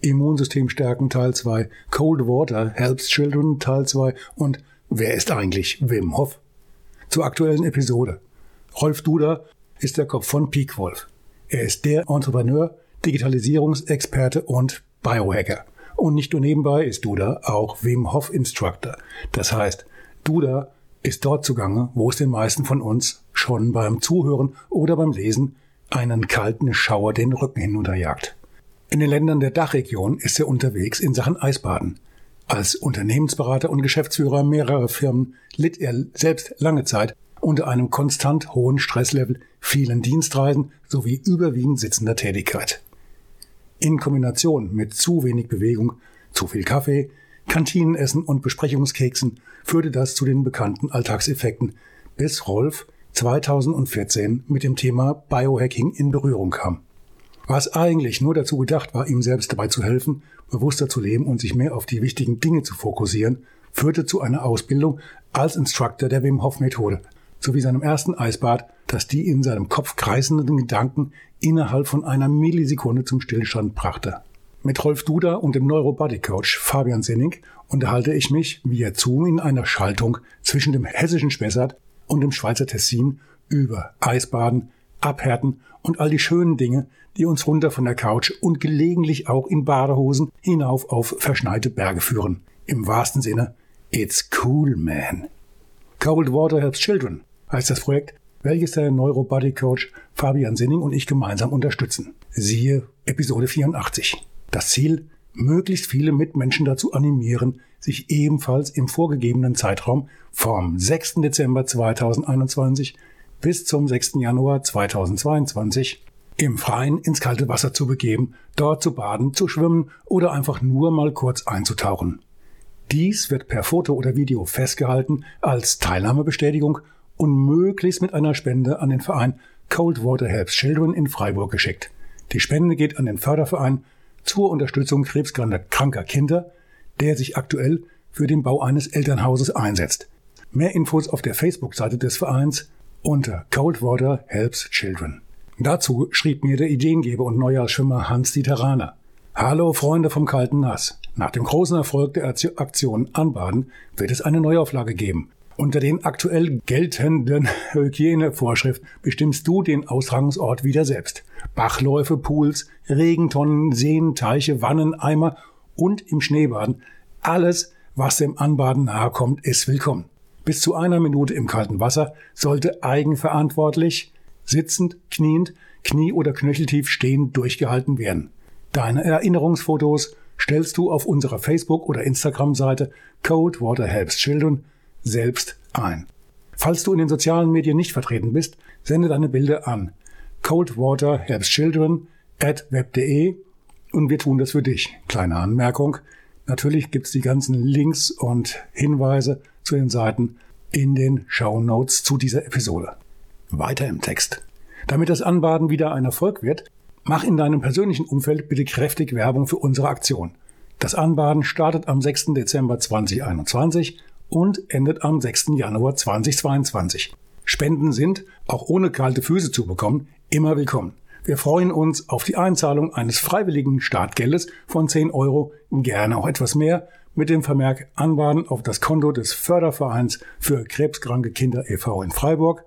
Immunsystem stärken Teil 2, Cold Water Helps Children Teil 2 und Wer ist eigentlich Wim Hof? Zur aktuellen Episode. Rolf Duder ist der Kopf von Peakwolf. Er ist der Entrepreneur, Digitalisierungsexperte und Biohacker. Und nicht nur nebenbei ist Duda auch Wim Hof Instructor. Das heißt, Duda ist dort zugange, wo es den meisten von uns schon beim Zuhören oder beim Lesen einen kalten Schauer den Rücken hinunterjagt. In den Ländern der Dachregion ist er unterwegs in Sachen Eisbaden. Als Unternehmensberater und Geschäftsführer mehrerer Firmen litt er selbst lange Zeit unter einem konstant hohen Stresslevel, vielen Dienstreisen sowie überwiegend sitzender Tätigkeit. In Kombination mit zu wenig Bewegung, zu viel Kaffee, Kantinenessen und Besprechungskeksen führte das zu den bekannten Alltagseffekten, bis Rolf 2014 mit dem Thema Biohacking in Berührung kam was eigentlich nur dazu gedacht war, ihm selbst dabei zu helfen, bewusster zu leben und sich mehr auf die wichtigen Dinge zu fokussieren, führte zu einer Ausbildung als Instructor der Wim Hof Methode sowie seinem ersten Eisbad, das die in seinem Kopf kreisenden Gedanken innerhalb von einer Millisekunde zum Stillstand brachte. Mit Rolf Duda und dem Neurobody Coach Fabian Senning unterhalte ich mich via Zoom in einer Schaltung zwischen dem hessischen Spessart und dem Schweizer Tessin über Eisbaden, Abhärten und all die schönen Dinge, die uns runter von der Couch und gelegentlich auch in Badehosen hinauf auf verschneite Berge führen. Im wahrsten Sinne, it's cool, man. Cold Water Helps Children heißt das Projekt, welches der Neurobody Coach Fabian Sinning und ich gemeinsam unterstützen. Siehe Episode 84. Das Ziel, möglichst viele Mitmenschen dazu animieren, sich ebenfalls im vorgegebenen Zeitraum vom 6. Dezember 2021 bis zum 6. Januar 2022 im Freien ins kalte Wasser zu begeben, dort zu baden, zu schwimmen oder einfach nur mal kurz einzutauchen. Dies wird per Foto oder Video festgehalten als Teilnahmebestätigung und möglichst mit einer Spende an den Verein Cold Water Helps Children in Freiburg geschickt. Die Spende geht an den Förderverein zur Unterstützung krebskranker Kinder, der sich aktuell für den Bau eines Elternhauses einsetzt. Mehr Infos auf der Facebook-Seite des Vereins unter Cold Water Helps Children. Dazu schrieb mir der Ideengeber und Neujahrsschwimmer Hans-Dieter Rahner. Hallo Freunde vom kalten Nass. Nach dem großen Erfolg der Aktion Anbaden wird es eine Neuauflage geben. Unter den aktuell geltenden Hygienevorschriften bestimmst du den Austragungsort wieder selbst. Bachläufe, Pools, Regentonnen, Seen, Teiche, Wannen, Eimer und im Schneebaden. Alles, was dem Anbaden nahe kommt, ist willkommen. Bis zu einer Minute im kalten Wasser sollte eigenverantwortlich sitzend, kniend, knie- oder knöcheltief stehend durchgehalten werden. Deine Erinnerungsfotos stellst du auf unserer Facebook- oder Instagram-Seite Code Water Helps Children selbst ein. Falls du in den sozialen Medien nicht vertreten bist, sende deine Bilder an Cold Water Helps Children at web.de und wir tun das für dich. Kleine Anmerkung. Natürlich gibt's die ganzen Links und Hinweise zu den Seiten in den Show Notes zu dieser Episode. Weiter im Text. Damit das Anbaden wieder ein Erfolg wird, mach in deinem persönlichen Umfeld bitte kräftig Werbung für unsere Aktion. Das Anbaden startet am 6. Dezember 2021 und endet am 6. Januar 2022. Spenden sind, auch ohne kalte Füße zu bekommen, immer willkommen. Wir freuen uns auf die Einzahlung eines freiwilligen Startgeldes von 10 Euro, gerne auch etwas mehr, mit dem Vermerk Anbaden auf das Konto des Fördervereins für krebskranke Kinder e.V. in Freiburg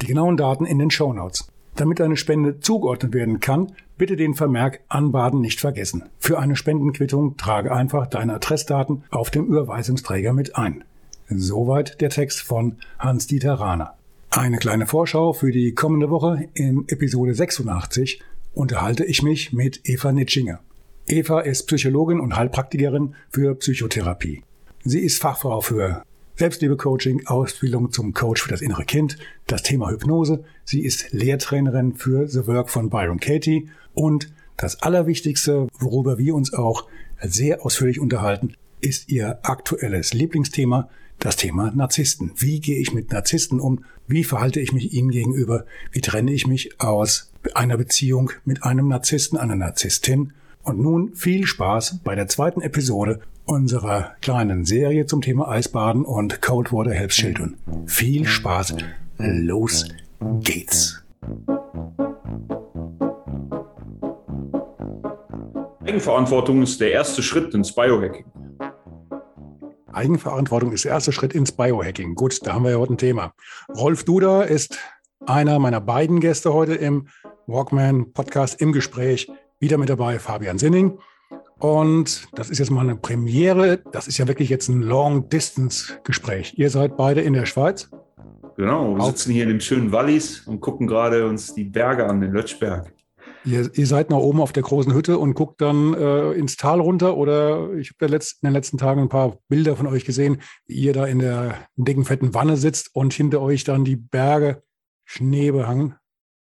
die genauen Daten in den Show Notes. Damit eine Spende zugeordnet werden kann, bitte den Vermerk Anbaden nicht vergessen. Für eine Spendenquittung trage einfach deine Adressdaten auf dem Überweisungsträger mit ein. Soweit der Text von Hans-Dieter Rahner. Eine kleine Vorschau für die kommende Woche. In Episode 86 unterhalte ich mich mit Eva Nitschinger. Eva ist Psychologin und Heilpraktikerin für Psychotherapie. Sie ist Fachfrau für Selbstliebe-Coaching, Ausbildung zum Coach für das innere Kind, das Thema Hypnose. Sie ist Lehrtrainerin für The Work von Byron Katie und das Allerwichtigste, worüber wir uns auch sehr ausführlich unterhalten, ist Ihr aktuelles Lieblingsthema, das Thema Narzissten. Wie gehe ich mit Narzissten um? Wie verhalte ich mich ihnen gegenüber? Wie trenne ich mich aus einer Beziehung mit einem Narzissten, einer Narzisstin? Und nun viel Spaß bei der zweiten Episode unserer kleinen Serie zum Thema Eisbaden und Coldwater Helps Children. Viel Spaß. Los geht's. Eigenverantwortung ist der erste Schritt ins Biohacking. Eigenverantwortung ist der erste Schritt ins Biohacking. Gut, da haben wir ja heute ein Thema. Rolf Duda ist einer meiner beiden Gäste heute im Walkman Podcast im Gespräch. Wieder mit dabei Fabian Sinning. Und das ist jetzt mal eine Premiere. Das ist ja wirklich jetzt ein Long-Distance-Gespräch. Ihr seid beide in der Schweiz. Genau, wir sitzen hier in dem schönen Wallis und gucken gerade uns die Berge an, den Lötschberg. Ihr, ihr, seid nach oben auf der großen Hütte und guckt dann äh, ins Tal runter oder ich habe in den letzten Tagen ein paar Bilder von euch gesehen, wie ihr da in der dicken, fetten Wanne sitzt und hinter euch dann die Berge Schnee behangen.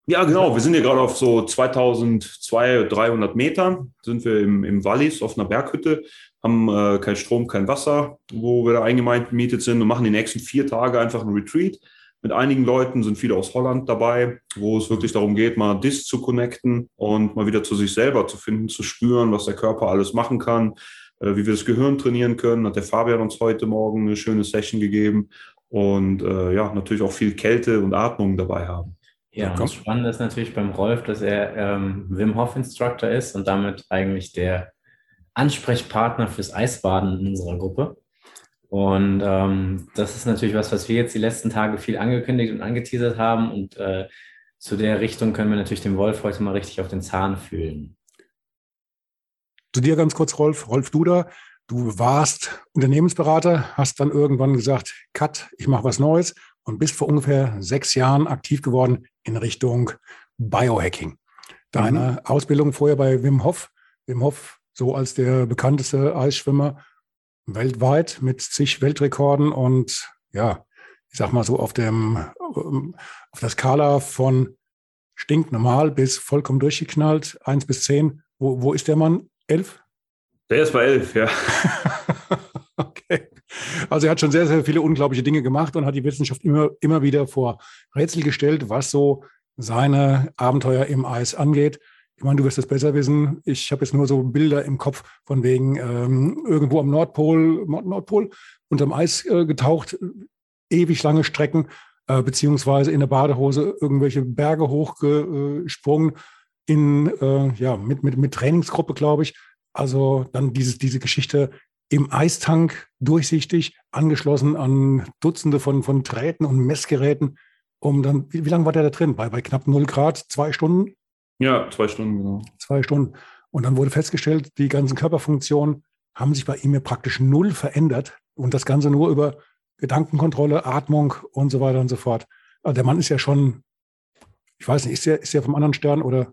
Ja, genau. Wir sind hier gerade auf so 2200, 300 Metern, sind wir im, im Wallis auf einer Berghütte, haben äh, kein Strom, kein Wasser, wo wir da eingemietet sind und machen die nächsten vier Tage einfach einen Retreat mit einigen Leuten, sind viele aus Holland dabei, wo es wirklich darum geht, mal DIS zu connecten und mal wieder zu sich selber zu finden, zu spüren, was der Körper alles machen kann, äh, wie wir das Gehirn trainieren können. Hat der Fabian uns heute Morgen eine schöne Session gegeben und äh, ja, natürlich auch viel Kälte und Atmung dabei haben. Ja, das Spannende ist natürlich beim Rolf, dass er ähm, Wim Hof Instructor ist und damit eigentlich der Ansprechpartner fürs Eisbaden in unserer Gruppe. Und ähm, das ist natürlich was, was wir jetzt die letzten Tage viel angekündigt und angeteasert haben. Und äh, zu der Richtung können wir natürlich den Wolf heute mal richtig auf den Zahn fühlen. Zu dir ganz kurz, Rolf. Rolf Duda, du warst Unternehmensberater, hast dann irgendwann gesagt, Cut, ich mache was Neues und bist vor ungefähr sechs Jahren aktiv geworden in Richtung Biohacking. Deine mhm. Ausbildung vorher bei Wim Hof, Wim Hof so als der bekannteste Eisschwimmer weltweit mit zig Weltrekorden und ja, ich sag mal so auf dem auf der Skala von stinknormal bis vollkommen durchgeknallt, eins bis zehn. Wo, wo ist der Mann? Elf? Der ist bei elf, ja. Also er hat schon sehr, sehr viele unglaubliche Dinge gemacht und hat die Wissenschaft immer, immer wieder vor Rätsel gestellt, was so seine Abenteuer im Eis angeht. Ich meine, du wirst das besser wissen. Ich habe jetzt nur so Bilder im Kopf von wegen ähm, irgendwo am Nordpol, Nordpol unterm Eis äh, getaucht, ewig lange Strecken, äh, beziehungsweise in der Badehose irgendwelche Berge hochgesprungen, in, äh, ja, mit, mit, mit Trainingsgruppe, glaube ich. Also dann dieses, diese Geschichte im Eistank durchsichtig, angeschlossen an Dutzende von, von Drähten und Messgeräten. Um dann, wie, wie lange war der da drin? Bei, bei knapp 0 Grad, zwei Stunden? Ja, zwei Stunden, genau. Zwei Stunden. Und dann wurde festgestellt, die ganzen Körperfunktionen haben sich bei ihm ja praktisch null verändert. Und das Ganze nur über Gedankenkontrolle, Atmung und so weiter und so fort. Also der Mann ist ja schon, ich weiß nicht, ist er ist der vom anderen Stern oder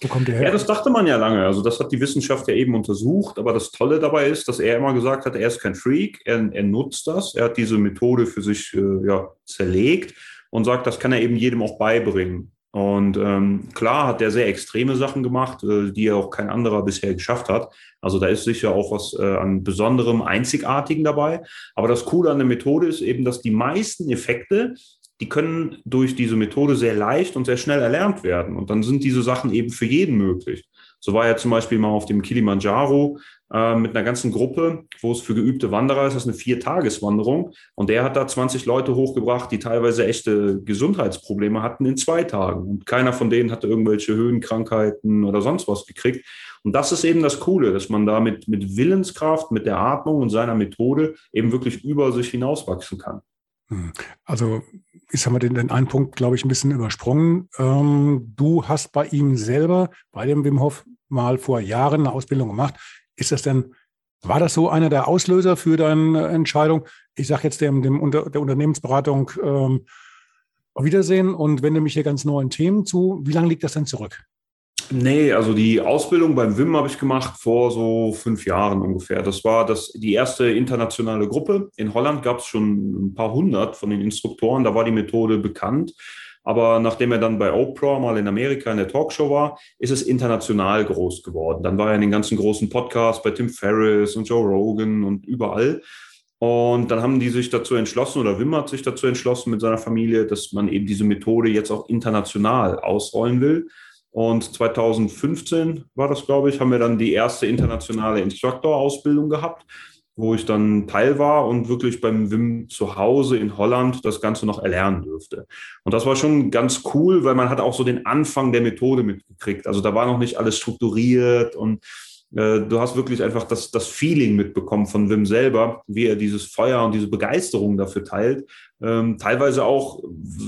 wo kommt der her? Ja, das dachte man ja lange. Also das hat die Wissenschaft ja eben untersucht. Aber das Tolle dabei ist, dass er immer gesagt hat, er ist kein Freak, er, er nutzt das. Er hat diese Methode für sich äh, ja, zerlegt und sagt, das kann er eben jedem auch beibringen. Und ähm, klar hat er sehr extreme Sachen gemacht, äh, die er auch kein anderer bisher geschafft hat. Also da ist sicher auch was äh, an besonderem, einzigartigen dabei. Aber das Coole an der Methode ist eben, dass die meisten Effekte, die können durch diese Methode sehr leicht und sehr schnell erlernt werden. Und dann sind diese Sachen eben für jeden möglich. So war er zum Beispiel mal auf dem Kilimanjaro äh, mit einer ganzen Gruppe, wo es für geübte Wanderer ist, das ist eine Viertageswanderung. Und der hat da 20 Leute hochgebracht, die teilweise echte Gesundheitsprobleme hatten in zwei Tagen. Und keiner von denen hatte irgendwelche Höhenkrankheiten oder sonst was gekriegt. Und das ist eben das Coole, dass man da mit, mit Willenskraft, mit der Atmung und seiner Methode eben wirklich über sich hinauswachsen kann. Hm. Also, jetzt haben wir den, den einen Punkt, glaube ich, ein bisschen übersprungen. Ähm, du hast bei ihm selber, bei dem Wim Hof, mal vor Jahren eine Ausbildung gemacht. Ist das denn, war das so einer der Auslöser für deine Entscheidung? Ich sage jetzt dem, dem Unter, der Unternehmensberatung ähm, auf Wiedersehen und wende mich hier ganz neuen Themen zu. Wie lange liegt das denn zurück? Nee, also die Ausbildung beim WIM habe ich gemacht vor so fünf Jahren ungefähr. Das war das, die erste internationale Gruppe. In Holland gab es schon ein paar hundert von den Instruktoren. Da war die Methode bekannt. Aber nachdem er dann bei Oprah mal in Amerika in der Talkshow war, ist es international groß geworden. Dann war er in den ganzen großen Podcasts bei Tim Ferriss und Joe Rogan und überall. Und dann haben die sich dazu entschlossen, oder Wim hat sich dazu entschlossen mit seiner Familie, dass man eben diese Methode jetzt auch international ausrollen will. Und 2015 war das, glaube ich, haben wir dann die erste internationale Instructor-Ausbildung gehabt wo ich dann Teil war und wirklich beim Wim zu Hause in Holland das Ganze noch erlernen dürfte. Und das war schon ganz cool, weil man hat auch so den Anfang der Methode mitgekriegt. Also da war noch nicht alles strukturiert und äh, du hast wirklich einfach das, das Feeling mitbekommen von Wim selber, wie er dieses Feuer und diese Begeisterung dafür teilt. Ähm, teilweise auch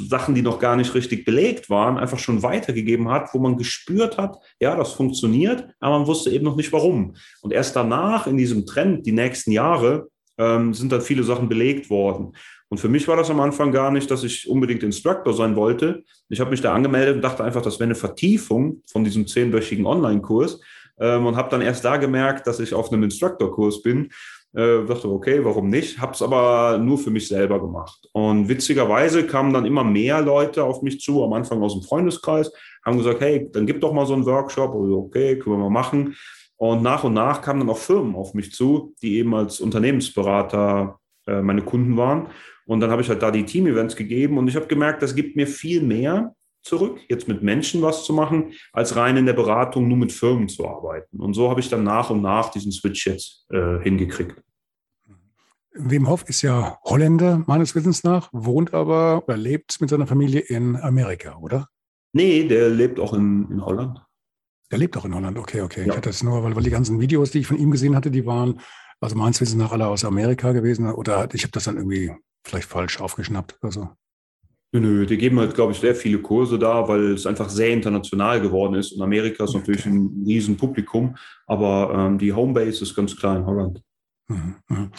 Sachen, die noch gar nicht richtig belegt waren, einfach schon weitergegeben hat, wo man gespürt hat, ja, das funktioniert, aber man wusste eben noch nicht warum. Und erst danach in diesem Trend, die nächsten Jahre, ähm, sind dann viele Sachen belegt worden. Und für mich war das am Anfang gar nicht, dass ich unbedingt Instructor sein wollte. Ich habe mich da angemeldet und dachte einfach, das wäre eine Vertiefung von diesem zehnwöchigen Online-Kurs ähm, und habe dann erst da gemerkt, dass ich auf einem Instructor-Kurs bin. Äh, dachte, okay, warum nicht? Habe es aber nur für mich selber gemacht. Und witzigerweise kamen dann immer mehr Leute auf mich zu, am Anfang aus dem Freundeskreis, haben gesagt, hey, dann gib doch mal so einen Workshop. Und okay, können wir mal machen. Und nach und nach kamen dann auch Firmen auf mich zu, die eben als Unternehmensberater äh, meine Kunden waren. Und dann habe ich halt da die Team-Events gegeben und ich habe gemerkt, das gibt mir viel mehr, zurück, jetzt mit Menschen was zu machen, als rein in der Beratung nur mit Firmen zu arbeiten. Und so habe ich dann nach und nach diesen Switch jetzt äh, hingekriegt. Wim Hof ist ja Holländer, meines Wissens nach, wohnt aber oder lebt mit seiner Familie in Amerika, oder? Nee, der lebt auch in, in Holland. Der lebt auch in Holland, okay, okay. Ja. Ich hatte das nur, weil, weil die ganzen Videos, die ich von ihm gesehen hatte, die waren, also meines Wissens nach alle aus Amerika gewesen. Oder ich habe das dann irgendwie vielleicht falsch aufgeschnappt. Also. Nö, die geben halt, glaube ich, sehr viele Kurse da, weil es einfach sehr international geworden ist. Und Amerika ist natürlich ein riesen Publikum, aber ähm, die Homebase ist ganz klar in Holland. Mhm, mhm.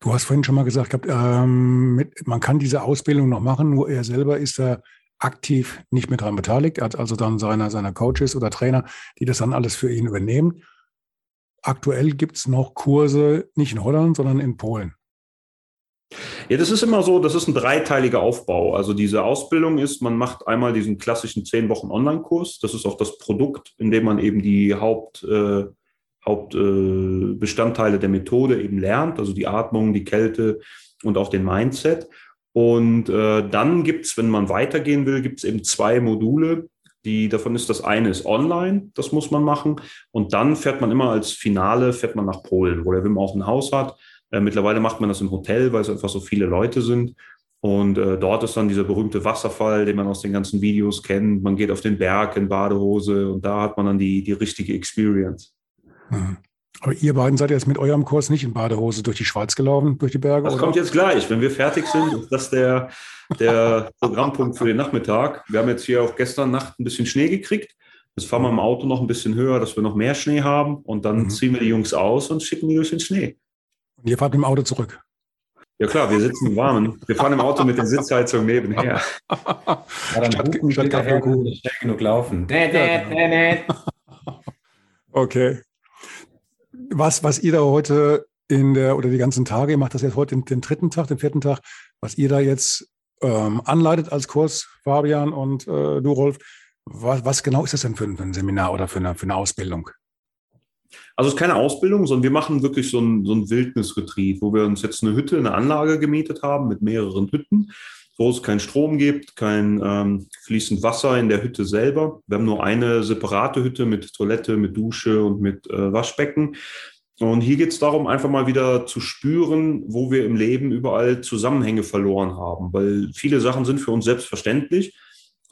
Du hast vorhin schon mal gesagt, ähm, mit, man kann diese Ausbildung noch machen, nur er selber ist da aktiv nicht mehr daran beteiligt. Er hat also dann seine, seine Coaches oder Trainer, die das dann alles für ihn übernehmen. Aktuell gibt es noch Kurse nicht in Holland, sondern in Polen. Ja, das ist immer so, das ist ein dreiteiliger Aufbau. Also diese Ausbildung ist, man macht einmal diesen klassischen zehn Wochen Online-Kurs. Das ist auch das Produkt, in dem man eben die Haupt, äh, Hauptbestandteile äh, der Methode eben lernt, also die Atmung, die Kälte und auch den Mindset. Und äh, dann gibt es, wenn man weitergehen will, gibt es eben zwei Module. Die, davon ist das eine ist online, das muss man machen. Und dann fährt man immer als Finale, fährt man nach Polen, wo der Wim auch ein Haus hat äh, mittlerweile macht man das im Hotel, weil es einfach so viele Leute sind. Und äh, dort ist dann dieser berühmte Wasserfall, den man aus den ganzen Videos kennt. Man geht auf den Berg in Badehose und da hat man dann die, die richtige Experience. Mhm. Aber ihr beiden seid jetzt mit eurem Kurs nicht in Badehose durch die Schweiz gelaufen, durch die Berge? Das oder? kommt jetzt gleich. Wenn wir fertig sind, ist das der, der Programmpunkt für den Nachmittag. Wir haben jetzt hier auch gestern Nacht ein bisschen Schnee gekriegt. Jetzt fahren wir im Auto noch ein bisschen höher, dass wir noch mehr Schnee haben. Und dann mhm. ziehen wir die Jungs aus und schicken die durch den Schnee. Und ihr fahrt mit dem Auto zurück. Ja klar, wir sitzen im Warmen. Wir fahren im Auto mit der Sitzheizung nebenher. Ja, dann statt, statt Kaffee schnell genug laufen. okay. Was, was ihr da heute in der, oder die ganzen Tage, ihr macht das jetzt heute den, den dritten Tag, den vierten Tag, was ihr da jetzt ähm, anleitet als Kurs, Fabian und äh, du, Rolf, was, was genau ist das denn für ein, für ein Seminar oder für eine, für eine Ausbildung? Also es ist keine Ausbildung, sondern wir machen wirklich so ein, so ein Wildnisretreat, wo wir uns jetzt eine Hütte, eine Anlage gemietet haben mit mehreren Hütten, wo es keinen Strom gibt, kein ähm, fließend Wasser in der Hütte selber. Wir haben nur eine separate Hütte mit Toilette, mit Dusche und mit äh, Waschbecken. Und hier geht es darum, einfach mal wieder zu spüren, wo wir im Leben überall Zusammenhänge verloren haben, weil viele Sachen sind für uns selbstverständlich.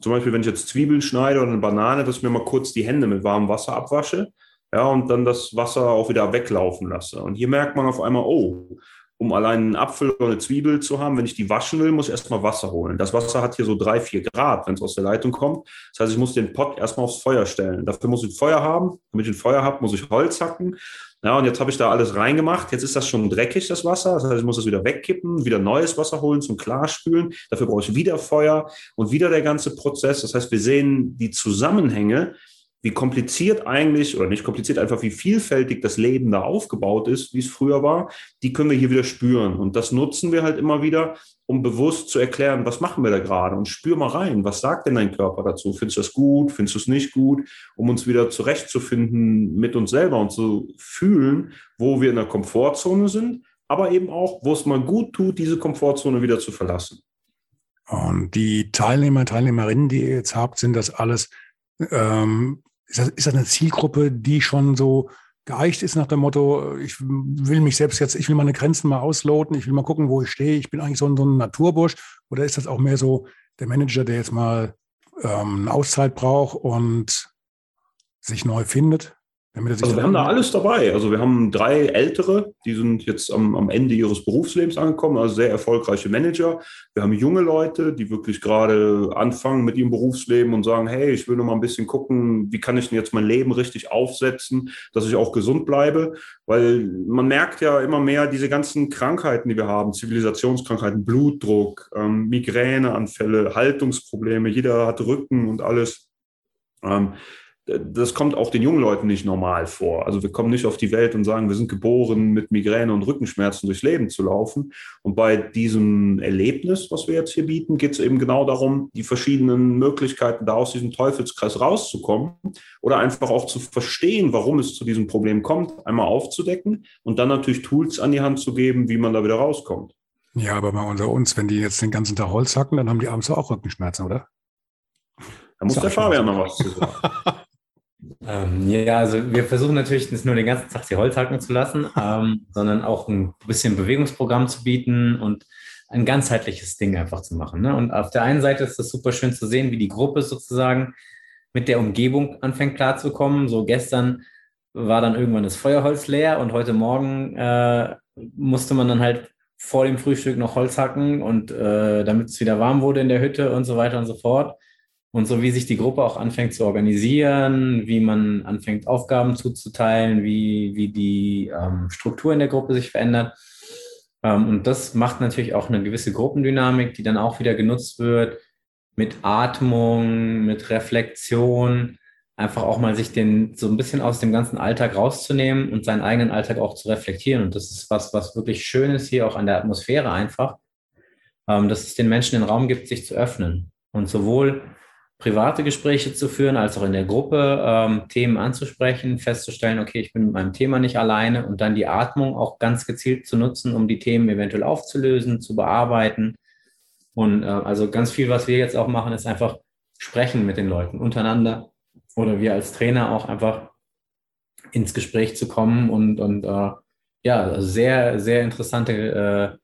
Zum Beispiel, wenn ich jetzt Zwiebeln schneide oder eine Banane, dass ich mir mal kurz die Hände mit warmem Wasser abwasche ja, und dann das Wasser auch wieder weglaufen lasse. Und hier merkt man auf einmal, oh, um allein einen Apfel oder eine Zwiebel zu haben, wenn ich die waschen will, muss ich erstmal Wasser holen. Das Wasser hat hier so drei, vier Grad, wenn es aus der Leitung kommt. Das heißt, ich muss den Pott erstmal aufs Feuer stellen. Dafür muss ich Feuer haben. Damit ich ein Feuer habe, muss ich Holz hacken. Ja, und jetzt habe ich da alles reingemacht. Jetzt ist das schon dreckig, das Wasser. Das heißt, ich muss es wieder wegkippen, wieder neues Wasser holen zum Klarspülen. Dafür brauche ich wieder Feuer und wieder der ganze Prozess. Das heißt, wir sehen die Zusammenhänge, wie kompliziert eigentlich, oder nicht kompliziert, einfach wie vielfältig das Leben da aufgebaut ist, wie es früher war, die können wir hier wieder spüren. Und das nutzen wir halt immer wieder, um bewusst zu erklären, was machen wir da gerade und spür mal rein, was sagt denn dein Körper dazu? Findest du das gut? Findest du es nicht gut? Um uns wieder zurechtzufinden mit uns selber und zu fühlen, wo wir in der Komfortzone sind, aber eben auch, wo es mal gut tut, diese Komfortzone wieder zu verlassen. Und die Teilnehmer, Teilnehmerinnen, die ihr jetzt habt, sind das alles ähm, ist das, ist das eine Zielgruppe, die schon so geeicht ist nach dem Motto, ich will mich selbst jetzt, ich will meine Grenzen mal ausloten, ich will mal gucken, wo ich stehe, ich bin eigentlich so ein, so ein Naturbursch? Oder ist das auch mehr so der Manager, der jetzt mal ähm, eine Auszeit braucht und sich neu findet? Also wir haben da alles dabei. Also wir haben drei Ältere, die sind jetzt am, am, Ende ihres Berufslebens angekommen, also sehr erfolgreiche Manager. Wir haben junge Leute, die wirklich gerade anfangen mit ihrem Berufsleben und sagen, hey, ich will noch mal ein bisschen gucken, wie kann ich denn jetzt mein Leben richtig aufsetzen, dass ich auch gesund bleibe. Weil man merkt ja immer mehr diese ganzen Krankheiten, die wir haben, Zivilisationskrankheiten, Blutdruck, ähm, Migräneanfälle, Haltungsprobleme, jeder hat Rücken und alles. Ähm, das kommt auch den jungen Leuten nicht normal vor. Also wir kommen nicht auf die Welt und sagen, wir sind geboren, mit Migräne und Rückenschmerzen durchs Leben zu laufen. Und bei diesem Erlebnis, was wir jetzt hier bieten, geht es eben genau darum, die verschiedenen Möglichkeiten, da aus diesem Teufelskreis rauszukommen oder einfach auch zu verstehen, warum es zu diesem Problem kommt, einmal aufzudecken und dann natürlich Tools an die Hand zu geben, wie man da wieder rauskommt. Ja, aber mal unter uns, wenn die jetzt den ganzen Tag Holz hacken, dann haben die abends auch Rückenschmerzen, oder? Da muss der Fabian noch was zu sagen. Ähm, ja, also wir versuchen natürlich nicht nur den ganzen Tag die Holz hacken zu lassen, ähm, sondern auch ein bisschen Bewegungsprogramm zu bieten und ein ganzheitliches Ding einfach zu machen. Ne? Und auf der einen Seite ist es super schön zu sehen, wie die Gruppe sozusagen mit der Umgebung anfängt klarzukommen. So gestern war dann irgendwann das Feuerholz leer und heute Morgen äh, musste man dann halt vor dem Frühstück noch Holz hacken und äh, damit es wieder warm wurde in der Hütte und so weiter und so fort. Und so wie sich die Gruppe auch anfängt zu organisieren, wie man anfängt, Aufgaben zuzuteilen, wie, wie die ähm, Struktur in der Gruppe sich verändert. Ähm, und das macht natürlich auch eine gewisse Gruppendynamik, die dann auch wieder genutzt wird mit Atmung, mit Reflexion, einfach auch mal sich den so ein bisschen aus dem ganzen Alltag rauszunehmen und seinen eigenen Alltag auch zu reflektieren. Und das ist was, was wirklich schön ist hier auch an der Atmosphäre einfach, ähm, dass es den Menschen den Raum gibt, sich zu öffnen. Und sowohl private Gespräche zu führen, als auch in der Gruppe ähm, Themen anzusprechen, festzustellen, okay, ich bin mit meinem Thema nicht alleine und dann die Atmung auch ganz gezielt zu nutzen, um die Themen eventuell aufzulösen, zu bearbeiten. Und äh, also ganz viel, was wir jetzt auch machen, ist einfach sprechen mit den Leuten untereinander oder wir als Trainer auch einfach ins Gespräch zu kommen und, und äh, ja, sehr, sehr interessante äh,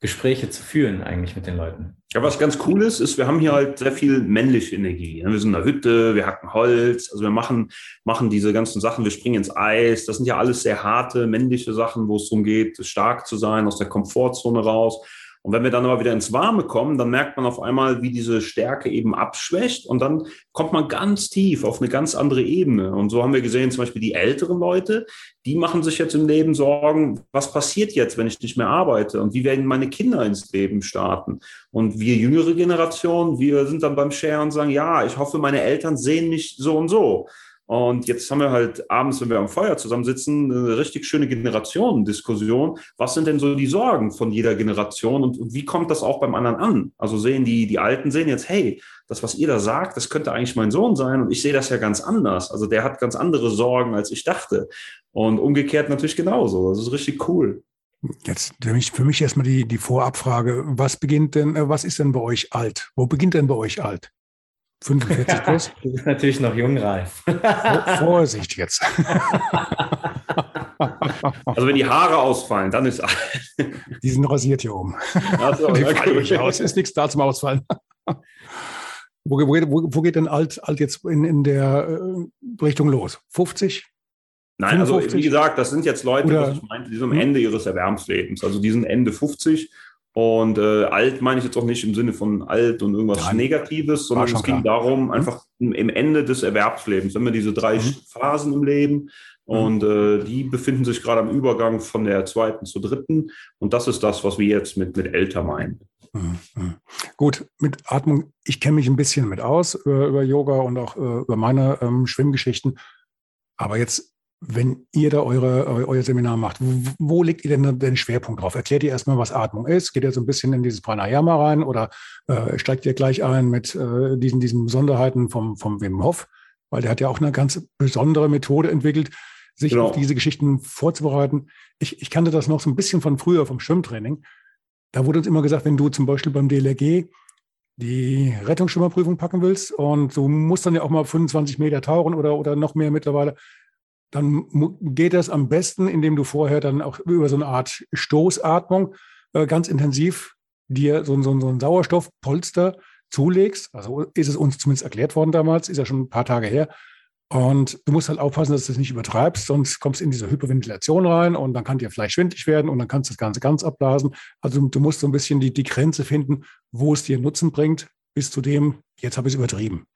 Gespräche zu führen eigentlich mit den Leuten. Ja, was ganz cool ist, ist, wir haben hier halt sehr viel männliche Energie. Wir sind in der Hütte, wir hacken Holz, also wir machen, machen diese ganzen Sachen, wir springen ins Eis. Das sind ja alles sehr harte männliche Sachen, wo es darum geht, stark zu sein, aus der Komfortzone raus. Und wenn wir dann aber wieder ins Warme kommen, dann merkt man auf einmal, wie diese Stärke eben abschwächt und dann kommt man ganz tief auf eine ganz andere Ebene. Und so haben wir gesehen, zum Beispiel die älteren Leute, die machen sich jetzt im Leben Sorgen, was passiert jetzt, wenn ich nicht mehr arbeite und wie werden meine Kinder ins Leben starten. Und wir jüngere Generation, wir sind dann beim Share und sagen, ja, ich hoffe, meine Eltern sehen mich so und so. Und jetzt haben wir halt abends, wenn wir am Feuer zusammensitzen, eine richtig schöne Generationendiskussion. Was sind denn so die Sorgen von jeder Generation und, und, wie kommt das auch beim anderen an? Also sehen die, die Alten sehen jetzt, hey, das, was ihr da sagt, das könnte eigentlich mein Sohn sein und ich sehe das ja ganz anders. Also der hat ganz andere Sorgen, als ich dachte. Und umgekehrt natürlich genauso. Das ist richtig cool. Jetzt für mich, erstmal die, die Vorabfrage. Was beginnt denn, äh, was ist denn bei euch alt? Wo beginnt denn bei euch alt? 45 plus? Du bist natürlich noch jung, Ralf. Vorsicht jetzt. Also wenn die Haare ausfallen, dann ist Die sind rasiert hier oben. So, die okay. fallen aus. Ist nichts da zum Ausfallen. Wo, wo, wo, geht denn alt, alt jetzt in, in der äh, Richtung los? 50? Nein, 55? also wie gesagt, das sind jetzt Leute, Oder, was ich meinte, die sind am hm? Ende ihres Erwerbslebens. Also die sind Ende 50 und äh, alt meine ich jetzt auch nicht im Sinne von alt und irgendwas Nein. Negatives, sondern es ging klar. darum, mhm. einfach im Ende des Erwerbslebens. Wenn wir diese drei mhm. Phasen im Leben mhm. und äh, die befinden sich gerade am Übergang von der zweiten zur dritten. Und das ist das, was wir jetzt mit, mit älter meinen. Mhm. Gut, mit Atmung, ich kenne mich ein bisschen mit aus über, über Yoga und auch äh, über meine ähm, Schwimmgeschichten. Aber jetzt, wenn ihr da eure, euer Seminar macht, wo, legt ihr denn den Schwerpunkt drauf? Erklärt ihr erstmal, was Atmung ist? Geht ihr so ein bisschen in dieses Pranayama rein oder äh, steigt ihr gleich ein mit äh, diesen, diesen Besonderheiten vom, vom Wim Hof? Weil der hat ja auch eine ganz besondere Methode entwickelt, sich genau. auf diese Geschichten vorzubereiten. Ich, ich kannte das noch so ein bisschen von früher, vom Schwimmtraining. Da wurde uns immer gesagt, wenn du zum Beispiel beim DLRG die Rettungsschwimmerprüfung packen willst und du musst dann ja auch mal 25 Meter tauchen oder, oder noch mehr mittlerweile, dann geht das am besten, indem du vorher dann auch über so eine Art Stoßatmung äh, ganz intensiv dir so, so, so ein Sauerstoffpolster zulegst. Also ist es uns zumindest erklärt worden damals, ist ja schon ein paar Tage her. Und du musst halt aufpassen, dass du das nicht übertreibst, sonst kommst du in diese Hyperventilation rein und dann kann dir vielleicht schwindlig werden und dann kannst du das Ganze ganz abblasen. Also du musst so ein bisschen die, die Grenze finden, wo es dir Nutzen bringt, bis zu dem, jetzt habe ich es übertrieben.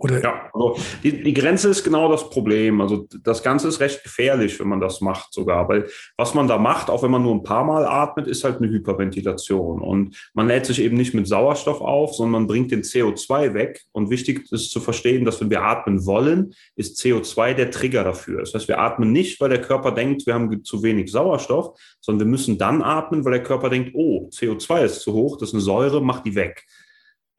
Oder ja, also die, die Grenze ist genau das Problem. Also das Ganze ist recht gefährlich, wenn man das macht sogar, weil was man da macht, auch wenn man nur ein paar Mal atmet, ist halt eine Hyperventilation. Und man lädt sich eben nicht mit Sauerstoff auf, sondern man bringt den CO2 weg. Und wichtig ist zu verstehen, dass wenn wir atmen wollen, ist CO2 der Trigger dafür. Das heißt, wir atmen nicht, weil der Körper denkt, wir haben zu wenig Sauerstoff, sondern wir müssen dann atmen, weil der Körper denkt, oh, CO2 ist zu hoch, das ist eine Säure, mach die weg.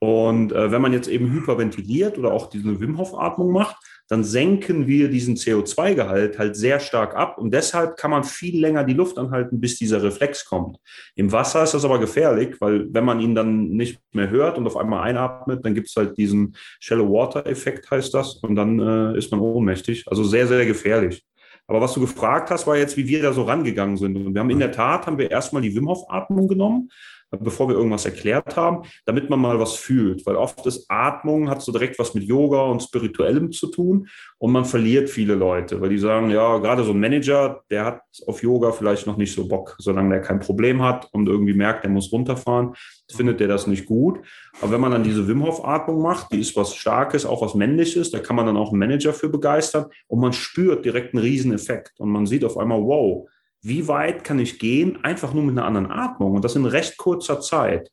Und äh, wenn man jetzt eben hyperventiliert oder auch diese Wim Hof Atmung macht, dann senken wir diesen CO2-Gehalt halt sehr stark ab und deshalb kann man viel länger die Luft anhalten, bis dieser Reflex kommt. Im Wasser ist das aber gefährlich, weil wenn man ihn dann nicht mehr hört und auf einmal einatmet, dann gibt es halt diesen Shallow Water Effekt, heißt das, und dann äh, ist man ohnmächtig. Also sehr, sehr gefährlich. Aber was du gefragt hast, war jetzt, wie wir da so rangegangen sind. Und wir haben in der Tat, haben wir erstmal die Wim Hof Atmung genommen, bevor wir irgendwas erklärt haben, damit man mal was fühlt. Weil oft ist Atmung, hat so direkt was mit Yoga und Spirituellem zu tun und man verliert viele Leute, weil die sagen, ja, gerade so ein Manager, der hat auf Yoga vielleicht noch nicht so Bock, solange der kein Problem hat und irgendwie merkt, der muss runterfahren, findet der das nicht gut. Aber wenn man dann diese Wim Hof Atmung macht, die ist was Starkes, auch was Männliches, da kann man dann auch einen Manager für begeistern und man spürt direkt einen Rieseneffekt und man sieht auf einmal, wow, wie weit kann ich gehen, einfach nur mit einer anderen Atmung. Und das in recht kurzer Zeit.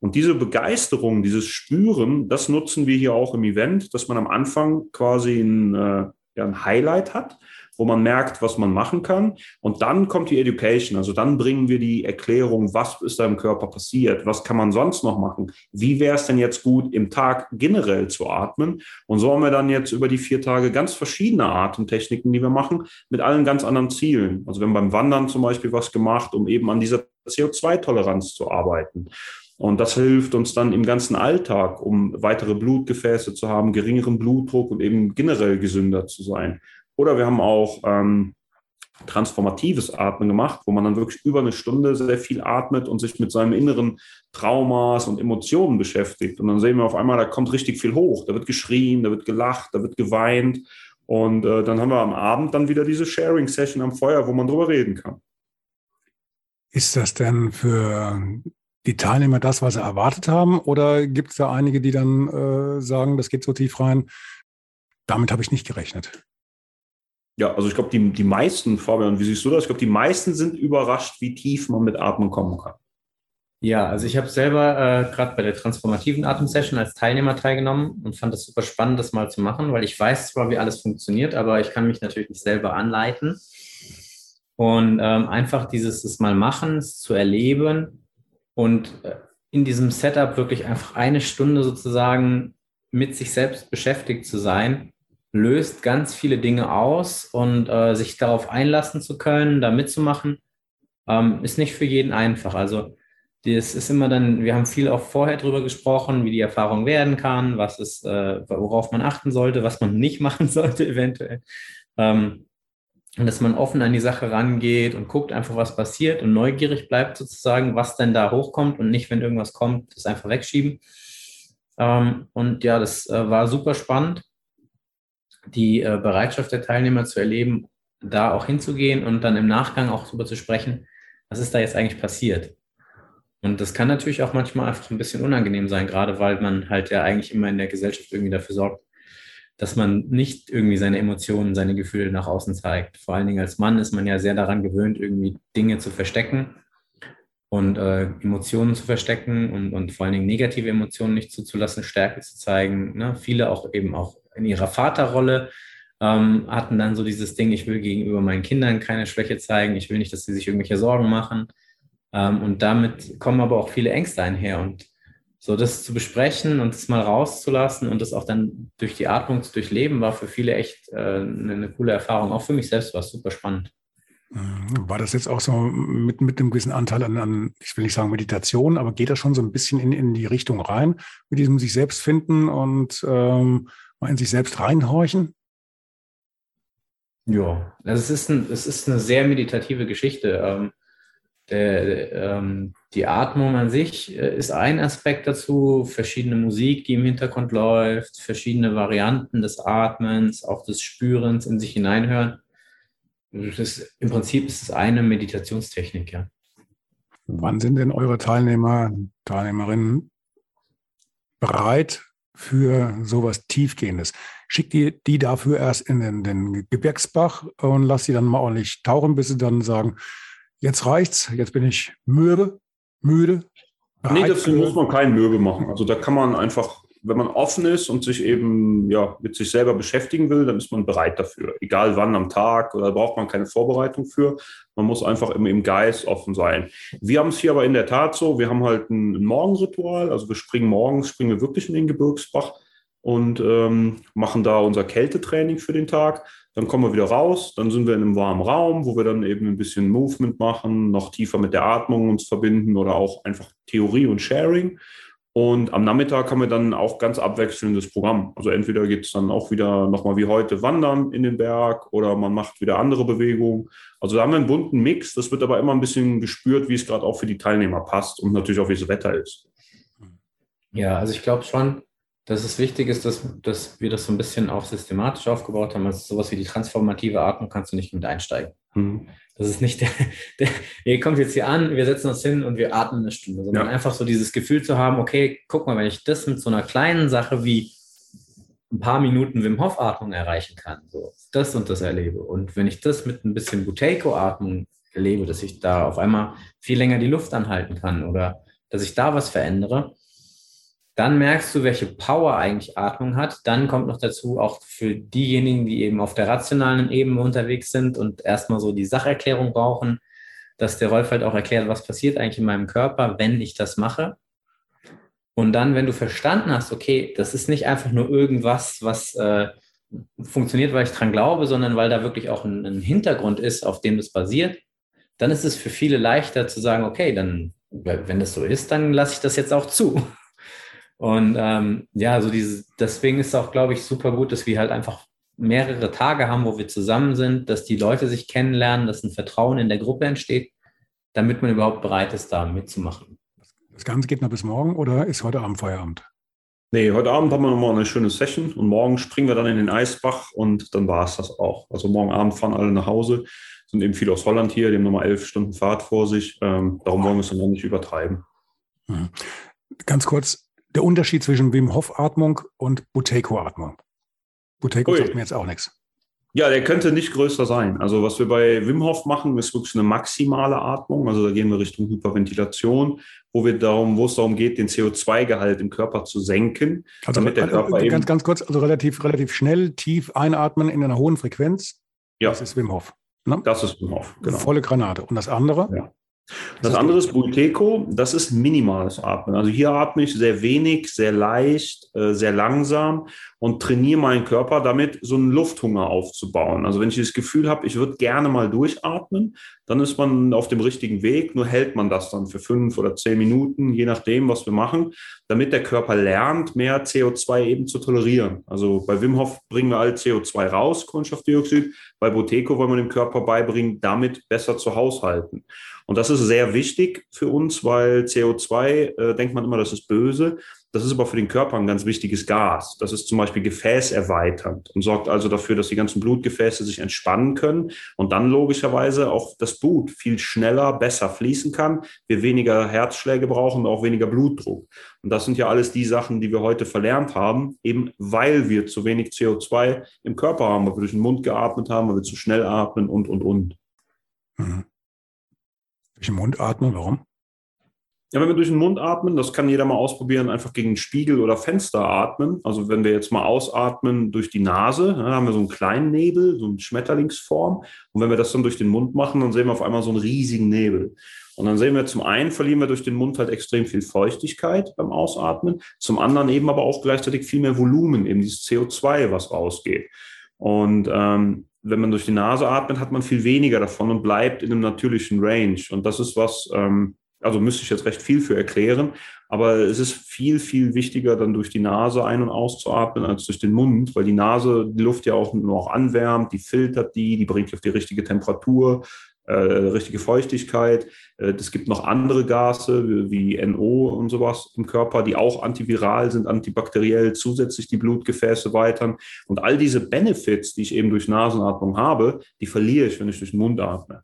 Und diese Begeisterung, dieses Spüren, das nutzen wir hier auch im Event, dass man am Anfang quasi ein, äh, ja, ein Highlight hat wo man merkt, was man machen kann. Und dann kommt die Education. Also dann bringen wir die Erklärung, was ist da im Körper passiert, was kann man sonst noch machen, wie wäre es denn jetzt gut, im Tag generell zu atmen. Und so haben wir dann jetzt über die vier Tage ganz verschiedene Atemtechniken, die wir machen, mit allen ganz anderen Zielen. Also wir haben beim Wandern zum Beispiel was gemacht, um eben an dieser CO2-Toleranz zu arbeiten. Und das hilft uns dann im ganzen Alltag, um weitere Blutgefäße zu haben, geringeren Blutdruck und eben generell gesünder zu sein. Oder wir haben auch ähm, transformatives Atmen gemacht, wo man dann wirklich über eine Stunde sehr viel atmet und sich mit seinem inneren Traumas und Emotionen beschäftigt. Und dann sehen wir auf einmal, da kommt richtig viel hoch. Da wird geschrien, da wird gelacht, da wird geweint. Und äh, dann haben wir am Abend dann wieder diese Sharing-Session am Feuer, wo man drüber reden kann. Ist das denn für die Teilnehmer das, was sie erwartet haben? Oder gibt es da einige, die dann äh, sagen, das geht so tief rein, damit habe ich nicht gerechnet? Ja, also ich glaube, die, die meisten, Fabian, wie siehst du das? Ich glaube, die meisten sind überrascht, wie tief man mit Atmen kommen kann. Ja, also ich habe selber äh, gerade bei der transformativen Atemsession als Teilnehmer teilgenommen und fand das super spannend, das mal zu machen, weil ich weiß zwar, wie alles funktioniert, aber ich kann mich natürlich nicht selber anleiten. Und ähm, einfach dieses das mal machen, zu erleben und äh, in diesem Setup wirklich einfach eine Stunde sozusagen mit sich selbst beschäftigt zu sein löst ganz viele Dinge aus und äh, sich darauf einlassen zu können, da mitzumachen, ähm, ist nicht für jeden einfach. Also das ist immer dann, wir haben viel auch vorher drüber gesprochen, wie die Erfahrung werden kann, was ist, äh, worauf man achten sollte, was man nicht machen sollte eventuell. Ähm, und dass man offen an die Sache rangeht und guckt einfach, was passiert und neugierig bleibt sozusagen, was denn da hochkommt und nicht, wenn irgendwas kommt, das einfach wegschieben. Ähm, und ja, das äh, war super spannend die äh, Bereitschaft der Teilnehmer zu erleben, da auch hinzugehen und dann im Nachgang auch darüber zu sprechen, was ist da jetzt eigentlich passiert. Und das kann natürlich auch manchmal einfach ein bisschen unangenehm sein, gerade weil man halt ja eigentlich immer in der Gesellschaft irgendwie dafür sorgt, dass man nicht irgendwie seine Emotionen, seine Gefühle nach außen zeigt. Vor allen Dingen als Mann ist man ja sehr daran gewöhnt, irgendwie Dinge zu verstecken. und äh, Emotionen zu verstecken und, und vor allen Dingen negative Emotionen nicht zuzulassen, Stärke zu zeigen. Ne? Viele auch eben auch in ihrer Vaterrolle ähm, hatten dann so dieses Ding, ich will gegenüber meinen Kindern keine Schwäche zeigen, ich will nicht, dass sie sich irgendwelche Sorgen machen. Ähm, und damit kommen aber auch viele Ängste einher. Und so das zu besprechen und es mal rauszulassen und das auch dann durch die Atmung zu durchleben, war für viele echt äh, eine, eine coole Erfahrung. Auch für mich selbst war es super spannend. Mhm. War das jetzt auch so mit, mit einem gewissen Anteil an, an, ich will nicht sagen Meditation, aber geht das schon so ein bisschen in, in die Richtung rein, mit diesem sich selbst finden und ähm, mal in sich selbst reinhorchen? Ja, also es ist, ein, es ist eine sehr meditative Geschichte. Ähm, der, ähm, die Atmung an sich äh, ist ein Aspekt dazu, verschiedene Musik, die im Hintergrund läuft, verschiedene Varianten des Atmens, auch des Spürens in sich hineinhören. Das, Im Prinzip ist es eine Meditationstechnik, ja. Wann sind denn eure Teilnehmer, Teilnehmerinnen bereit für sowas Tiefgehendes? Schickt ihr die dafür erst in den, den Gebirgsbach und lasst sie dann mal ordentlich tauchen, bis sie dann sagen, jetzt reicht's, jetzt bin ich müde, müde. Nee, dafür muss man keinen Mürbe machen. Also da kann man einfach, wenn man offen ist und sich eben ja, mit sich selber beschäftigen will, dann ist man bereit dafür. Egal wann am Tag oder braucht man keine Vorbereitung für. Man muss einfach im, im Geist offen sein. Wir haben es hier aber in der Tat so, wir haben halt ein, Morgenritual. Also wir springen morgens, springen wir wirklich in den Gebirgsbach und ähm, machen da unser Kältetraining für den Tag. Dann kommen wir wieder raus, dann sind wir in einem warmen Raum, wo wir dann eben ein bisschen Movement machen, noch tiefer mit der Atmung uns verbinden oder auch einfach Theorie und Sharing. Und am Nachmittag haben wir dann auch ganz abwechselndes Programm. Also entweder geht es dann auch wieder nochmal wie heute wandern in den Berg oder man macht wieder andere Bewegungen. Also da haben wir einen bunten Mix. Das wird aber immer ein bisschen gespürt, wie es gerade auch für die Teilnehmer passt und natürlich auch, wie das Wetter ist. Ja, also ich glaube schon, dass es wichtig ist, dass, dass wir das so ein bisschen auch systematisch aufgebaut haben. Also sowas wie die transformative Atmung kannst du nicht mit einsteigen. Mhm. Das ist nicht der, der, ihr kommt jetzt hier an, wir setzen uns hin und wir atmen eine Stunde, sondern ja. einfach so dieses Gefühl zu haben, okay, guck mal, wenn ich das mit so einer kleinen Sache wie ein paar Minuten Wim Hof Atmung erreichen kann, so das und das erlebe. Und wenn ich das mit ein bisschen Buteiko Atmung erlebe, dass ich da auf einmal viel länger die Luft anhalten kann oder dass ich da was verändere, dann merkst du, welche Power eigentlich Atmung hat. Dann kommt noch dazu, auch für diejenigen, die eben auf der rationalen Ebene unterwegs sind und erstmal so die Sacherklärung brauchen, dass der Rolf halt auch erklärt, was passiert eigentlich in meinem Körper, wenn ich das mache. Und dann, wenn du verstanden hast, okay, das ist nicht einfach nur irgendwas, was äh, funktioniert, weil ich dran glaube, sondern weil da wirklich auch ein, ein Hintergrund ist, auf dem das basiert, dann ist es für viele leichter zu sagen, okay, dann, wenn das so ist, dann lasse ich das jetzt auch zu. Und ähm, ja, also diese, deswegen ist es auch, glaube ich, super gut, dass wir halt einfach mehrere Tage haben, wo wir zusammen sind, dass die Leute sich kennenlernen, dass ein Vertrauen in der Gruppe entsteht, damit man überhaupt bereit ist, da mitzumachen. Das Ganze geht noch bis morgen oder ist heute Abend Feierabend? Nee, heute Abend haben wir nochmal eine schöne Session und morgen springen wir dann in den Eisbach und dann war es das auch. Also morgen Abend fahren alle nach Hause, sind eben viele aus Holland hier, die haben nochmal elf Stunden Fahrt vor sich. Ähm, darum wollen wir es dann noch nicht übertreiben. Mhm. Ganz kurz, der Unterschied zwischen Wim Hof Atmung und Buteco Atmung. Buteco sagt mir jetzt auch nichts. Ja, der könnte nicht größer sein. Also was wir bei Wim Hof machen, ist wirklich eine maximale Atmung. Also da gehen wir Richtung Hyperventilation, wo wir darum, wo es darum geht, den CO2-Gehalt im Körper zu senken, also damit der Körper ganz, eben ganz kurz, also relativ relativ schnell tief einatmen in einer hohen Frequenz. Ja, das ist Wim Hof. Ne? Das ist Wim Hof. Genau. Volle Granate. Und das andere? Ja. Das andere ist Bulteco, das ist minimales Atmen. Also hier atme ich sehr wenig, sehr leicht, äh, sehr langsam und trainiere meinen Körper damit, so einen Lufthunger aufzubauen. Also wenn ich das Gefühl habe, ich würde gerne mal durchatmen, dann ist man auf dem richtigen Weg. Nur hält man das dann für fünf oder zehn Minuten, je nachdem, was wir machen, damit der Körper lernt, mehr CO2 eben zu tolerieren. Also bei Wim Hof bringen wir all CO2 raus, Kohlenstoffdioxid. Bei Boteco wollen wir dem Körper beibringen, damit besser zu haushalten. Und das ist sehr wichtig für uns, weil CO2, äh, denkt man immer, das ist böse. Das ist aber für den Körper ein ganz wichtiges Gas. Das ist zum Beispiel gefäßerweiternd und sorgt also dafür, dass die ganzen Blutgefäße sich entspannen können und dann logischerweise auch das Blut viel schneller, besser fließen kann, wir weniger Herzschläge brauchen und auch weniger Blutdruck. Und das sind ja alles die Sachen, die wir heute verlernt haben, eben weil wir zu wenig CO2 im Körper haben, weil wir durch den Mund geatmet haben, weil wir zu schnell atmen und, und, und. Mhm. Durch den Mund atmen, warum? Ja, wenn wir durch den Mund atmen, das kann jeder mal ausprobieren, einfach gegen Spiegel oder Fenster atmen. Also wenn wir jetzt mal ausatmen durch die Nase, dann haben wir so einen kleinen Nebel, so eine Schmetterlingsform. Und wenn wir das dann durch den Mund machen, dann sehen wir auf einmal so einen riesigen Nebel. Und dann sehen wir zum einen, verlieren wir durch den Mund halt extrem viel Feuchtigkeit beim Ausatmen, zum anderen eben aber auch gleichzeitig viel mehr Volumen, eben dieses CO2, was rausgeht. Und ähm, wenn man durch die Nase atmet, hat man viel weniger davon und bleibt in einem natürlichen Range. Und das ist was, ähm, also müsste ich jetzt recht viel für erklären, aber es ist viel, viel wichtiger, dann durch die Nase ein- und auszuatmen, als durch den Mund, weil die Nase die Luft ja auch nur auch anwärmt, die filtert die, die bringt die auf die richtige Temperatur, äh, richtige Feuchtigkeit. Äh, es gibt noch andere Gase wie, NO und sowas im Körper, die auch antiviral sind, antibakteriell, zusätzlich die Blutgefäße weitern. Und all diese Benefits, die ich eben durch Nasenatmung habe, die verliere ich, wenn ich durch den Mund atme.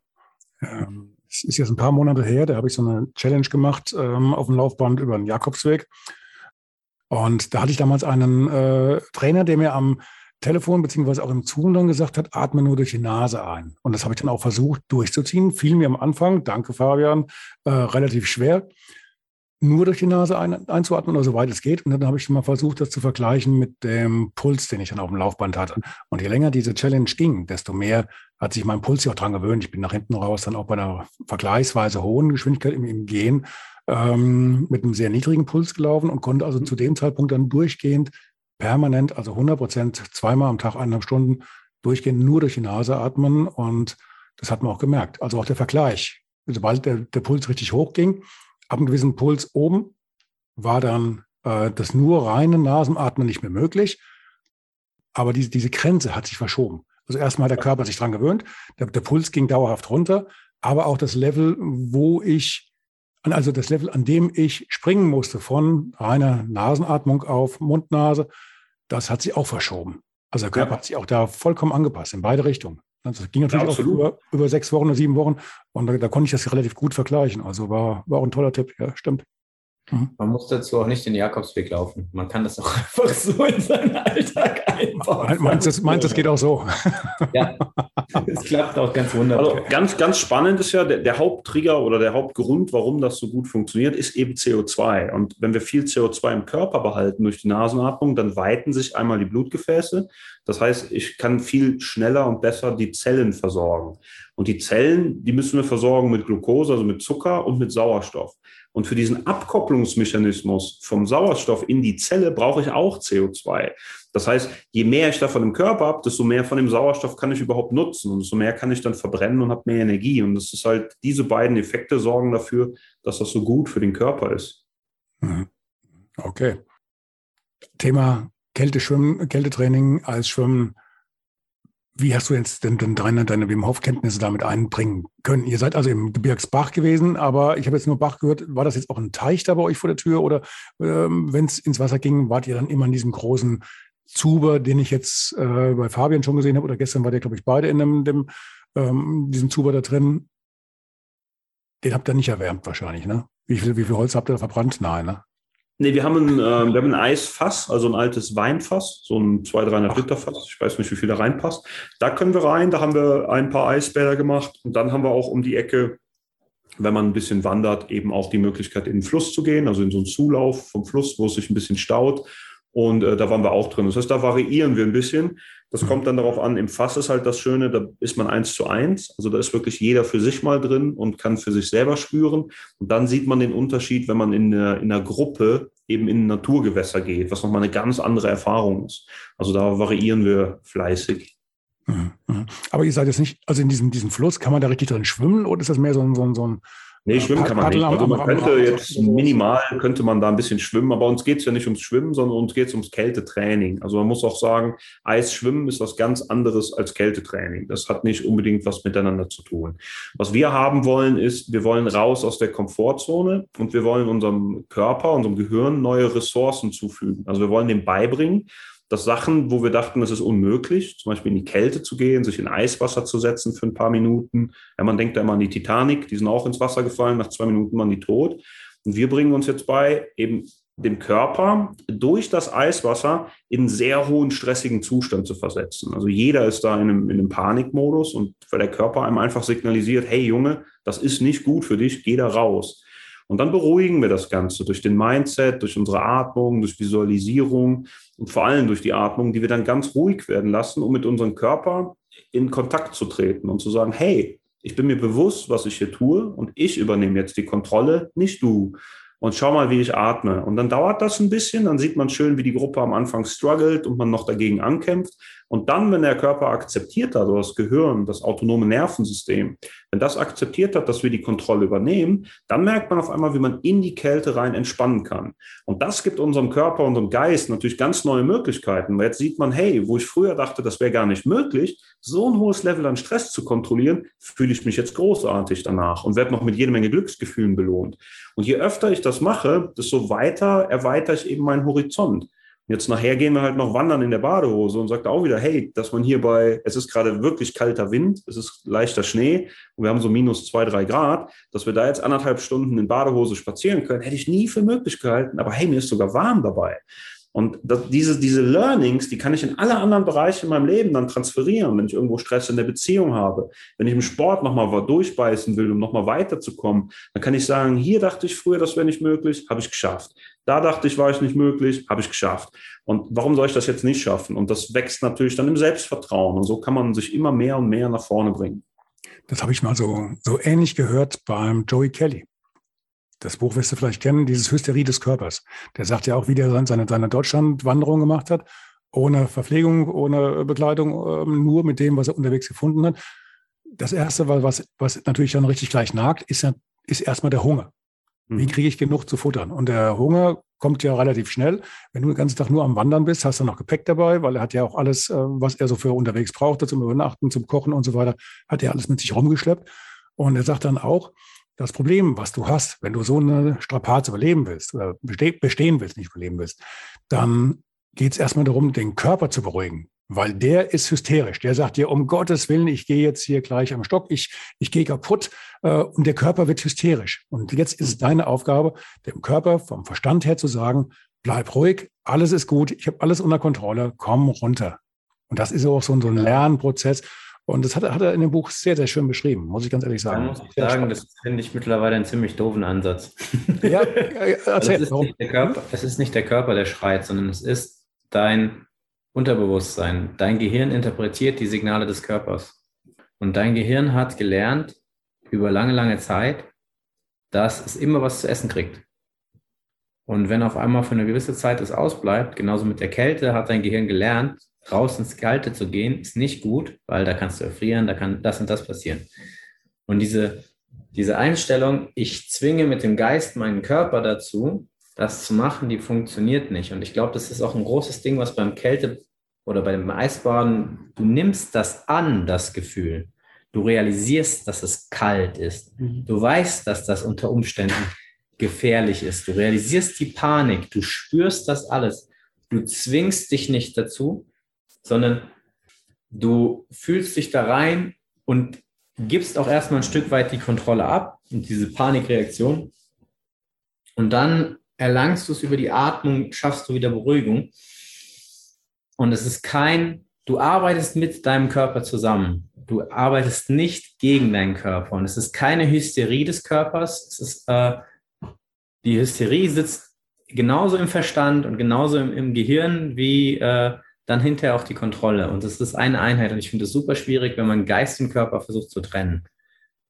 Ähm, es ist jetzt ein paar Monate her, da habe ich so eine Challenge gemacht ähm, auf dem Laufband über den Jakobsweg. Und da hatte ich damals einen äh, Trainer, der mir am Telefon beziehungsweise auch im Zoom dann gesagt hat, atme nur durch die Nase ein. Und das habe ich dann auch versucht durchzuziehen. Fiel mir am Anfang, danke Fabian, äh, relativ schwer, nur durch die Nase ein, einzuatmen oder soweit es geht. Und dann habe ich mal versucht, das zu vergleichen mit dem Puls, den ich dann auf dem Laufband hatte. Und je länger diese Challenge ging, desto mehr hat sich mein Puls ja auch dran gewöhnt. Ich bin nach hinten raus dann auch bei einer vergleichsweise hohen Geschwindigkeit im, im Gehen ähm, mit einem sehr niedrigen Puls gelaufen und konnte also zu dem Zeitpunkt dann durchgehend permanent, also 100 Prozent, zweimal am Tag, eineinhalb Stunden durchgehend nur durch die Nase atmen. Und das hat man auch gemerkt. Also auch der Vergleich. Sobald der, der Puls richtig hoch ging, ab einem gewissen Puls oben war dann äh, das nur reine Nasenatmen nicht mehr möglich. Aber diese, diese Grenze hat sich verschoben. Also erstmal hat der Körper sich dran gewöhnt. Der, der Puls ging dauerhaft runter. Aber auch das Level, wo ich also das Level, an dem ich springen musste von reiner Nasenatmung auf Mund-Nase, das hat sich auch verschoben. Also der Körper ja. hat sich auch da vollkommen angepasst, in beide Richtungen. Das ging natürlich ja, auch über, über sechs Wochen oder sieben Wochen und da, da, konnte ich das relativ gut vergleichen. Also war, war auch ein toller Tipp, ja, stimmt. Mhm. Man muss dazu auch nicht den Jakobsweg laufen. Man kann das auch einfach so in seinen Alltag. Meinst du, meinst, das geht auch so? Ja, es klappt auch ganz wunderbar. Also ganz, ganz spannend ist ja, der, der, Haupttrigger oder der Hauptgrund, warum das so gut funktioniert, ist eben CO2. Und wenn wir viel CO2 im Körper behalten durch die Nasenatmung, dann weiten sich einmal die Blutgefäße. Das heißt, ich kann viel schneller und besser die Zellen versorgen. Und die Zellen, die müssen wir versorgen mit Glucose, also mit Zucker und mit Sauerstoff. Und für diesen Abkopplungsmechanismus vom Sauerstoff in die Zelle brauche ich auch CO2. Das heißt, je mehr ich davon im Körper habe, desto mehr von dem Sauerstoff kann ich überhaupt nutzen und desto mehr kann ich dann verbrennen und habe mehr Energie. Und das ist halt, diese beiden Effekte sorgen dafür, dass das so gut für den Körper ist. Mhm. Okay. Thema Kälteschwimmen, Kältetraining als Schwimmen wie hast du jetzt denn, denn deine, deine Wim Hof-Kenntnisse damit einbringen können? Ihr seid also im Gebirgsbach gewesen, aber ich habe jetzt nur Bach gehört. War das jetzt auch ein Teich da bei euch vor der Tür oder ähm, wenn es ins Wasser ging, wart ihr dann immer in diesem großen Zuber, den ich jetzt äh, bei Fabian schon gesehen habe oder gestern war der, glaube ich, beide in dem, dem ähm, diesem Zuber da drin. Den habt ihr nicht erwärmt wahrscheinlich, ne? Wie viel, wie viel Holz habt ihr da verbrannt? Nein, ne? Nee, wir haben ein, äh, wir haben ein Eisfass, also ein altes Weinfass, so ein 200, 300 Liter Fass. Ich weiß nicht, wie viel da reinpasst. Da können wir rein, da haben wir ein paar Eisbäder gemacht und dann haben wir auch um die Ecke, wenn man ein bisschen wandert, eben auch die Möglichkeit, in den Fluss zu gehen, also in so einen Zulauf vom Fluss, wo es sich ein bisschen staut. Und äh, da waren wir auch drin. Das heißt, da variieren wir ein bisschen. Das kommt dann darauf an, im Fass ist halt das Schöne, da ist man eins zu eins. Also da ist wirklich jeder für sich mal drin und kann für sich selber spüren. Und dann sieht man den Unterschied, wenn man in einer, in einer Gruppe eben in Naturgewässer geht, was nochmal eine ganz andere Erfahrung ist. Also da variieren wir fleißig. Mhm, mhm. Aber ihr seid jetzt nicht, also in diesem, diesem Fluss, kann man da richtig drin schwimmen oder ist das mehr so ein, so ein, so ein Nee, schwimmen kann man nicht. Also man könnte jetzt minimal, könnte man da ein bisschen schwimmen, aber uns geht es ja nicht ums Schwimmen, sondern uns geht es ums Kältetraining. Also man muss auch sagen, Eisschwimmen ist was ganz anderes als Kältetraining. Das hat nicht unbedingt was miteinander zu tun. Was wir haben wollen, ist, wir wollen raus aus der Komfortzone und wir wollen unserem Körper, unserem Gehirn neue Ressourcen zufügen. Also wir wollen dem beibringen, dass Sachen, wo wir dachten, es ist unmöglich, zum Beispiel in die Kälte zu gehen, sich in Eiswasser zu setzen für ein paar Minuten. Ja, man denkt da immer an die Titanic, die sind auch ins Wasser gefallen, nach zwei Minuten waren die tot. Und wir bringen uns jetzt bei, eben dem Körper durch das Eiswasser in sehr hohen stressigen Zustand zu versetzen. Also jeder ist da in einem, in einem Panikmodus und weil der Körper einem einfach signalisiert, hey Junge, das ist nicht gut für dich, geh da raus. Und dann beruhigen wir das Ganze durch den Mindset, durch unsere Atmung, durch Visualisierung und vor allem durch die Atmung, die wir dann ganz ruhig werden lassen, um mit unserem Körper in Kontakt zu treten und zu sagen, hey, ich bin mir bewusst, was ich hier tue und ich übernehme jetzt die Kontrolle, nicht du und schau mal, wie ich atme. Und dann dauert das ein bisschen, dann sieht man schön, wie die Gruppe am Anfang struggelt und man noch dagegen ankämpft. Und dann, wenn der Körper akzeptiert hat, oder das Gehirn, das autonome Nervensystem, wenn das akzeptiert hat, dass wir die Kontrolle übernehmen, dann merkt man auf einmal, wie man in die Kälte rein entspannen kann. Und das gibt unserem Körper, unserem Geist natürlich ganz neue Möglichkeiten. Jetzt sieht man, hey, wo ich früher dachte, das wäre gar nicht möglich, so ein hohes Level an Stress zu kontrollieren, fühle ich mich jetzt großartig danach und werde noch mit jede Menge Glücksgefühlen belohnt. Und je öfter ich das mache, desto weiter erweitere ich eben meinen Horizont. Jetzt nachher gehen wir halt noch wandern in der Badehose und sagt auch wieder, hey, dass man hier bei, es ist gerade wirklich kalter Wind, es ist leichter Schnee und wir haben so minus zwei, drei Grad, dass wir da jetzt anderthalb Stunden in Badehose spazieren können, hätte ich nie für möglich gehalten. Aber hey, mir ist sogar warm dabei. Und das, diese, diese Learnings, die kann ich in alle anderen Bereiche in meinem Leben dann transferieren, wenn ich irgendwo Stress in der Beziehung habe. Wenn ich im Sport nochmal durchbeißen will, um nochmal weiterzukommen, dann kann ich sagen, hier dachte ich früher, das wäre nicht möglich, habe ich geschafft. Da dachte ich, war ich nicht möglich, habe ich geschafft. Und warum soll ich das jetzt nicht schaffen? Und das wächst natürlich dann im Selbstvertrauen. Und so kann man sich immer mehr und mehr nach vorne bringen. Das habe ich mal so, so ähnlich gehört beim Joey Kelly. Das Buch wirst du vielleicht kennen, dieses Hysterie des Körpers. Der sagt ja auch, wie der seine, seine Deutschlandwanderung gemacht hat, ohne Verpflegung, ohne Bekleidung, ähm, nur mit dem, was er unterwegs gefunden hat. Das Erste, was, was natürlich dann richtig gleich nagt, ist, ist erstmal der Hunger. Wie mhm. kriege ich genug zu futtern? Und der Hunger kommt ja relativ schnell. Wenn du den ganzen Tag nur am Wandern bist, hast du noch Gepäck dabei, weil er hat ja auch alles, äh, was er so für unterwegs braucht, zum Übernachten, zum Kochen und so weiter, hat er alles mit sich rumgeschleppt. Und er sagt dann auch, das Problem, was du hast, wenn du so eine Strapaz überleben willst oder bestehen willst, nicht überleben willst, dann geht es erstmal darum, den Körper zu beruhigen, weil der ist hysterisch. Der sagt dir, um Gottes Willen, ich gehe jetzt hier gleich am Stock, ich, ich gehe kaputt äh, und der Körper wird hysterisch. Und jetzt ist es deine Aufgabe, dem Körper vom Verstand her zu sagen, bleib ruhig, alles ist gut, ich habe alles unter Kontrolle, komm runter. Und das ist auch so, so ein Lernprozess. Und das hat, hat, er in dem Buch sehr, sehr schön beschrieben, muss ich ganz ehrlich sagen. Da muss ich sagen, das finde ich mittlerweile einen ziemlich doofen Ansatz. Ja, erzähl, es, ist warum? Körper, es ist nicht der Körper, der schreit, sondern es ist dein Unterbewusstsein. Dein Gehirn interpretiert die Signale des Körpers. Und dein Gehirn hat gelernt über lange, lange Zeit, dass es immer was zu essen kriegt. Und wenn auf einmal für eine gewisse Zeit es ausbleibt, genauso mit der Kälte, hat dein Gehirn gelernt, raus ins Kalte zu gehen, ist nicht gut, weil da kannst du erfrieren, da kann das und das passieren. Und diese, diese Einstellung, ich zwinge mit dem Geist meinen Körper dazu, das zu machen, die funktioniert nicht. Und ich glaube, das ist auch ein großes Ding, was beim Kälte oder beim Eisbaden, du nimmst das an, das Gefühl. Du realisierst, dass es kalt ist. Mhm. Du weißt, dass das unter Umständen gefährlich ist. Du realisierst die Panik. Du spürst das alles. Du zwingst dich nicht dazu, sondern du fühlst dich da rein und gibst auch erstmal ein Stück weit die Kontrolle ab und diese Panikreaktion. Und dann erlangst du es über die Atmung, schaffst du wieder Beruhigung. Und es ist kein, du arbeitest mit deinem Körper zusammen. Du arbeitest nicht gegen deinen Körper. Und es ist keine Hysterie des Körpers. Es ist, äh, die Hysterie sitzt genauso im Verstand und genauso im, im Gehirn wie äh, dann hinterher auch die Kontrolle. Und das ist eine Einheit. Und ich finde es super schwierig, wenn man Geist und Körper versucht zu trennen.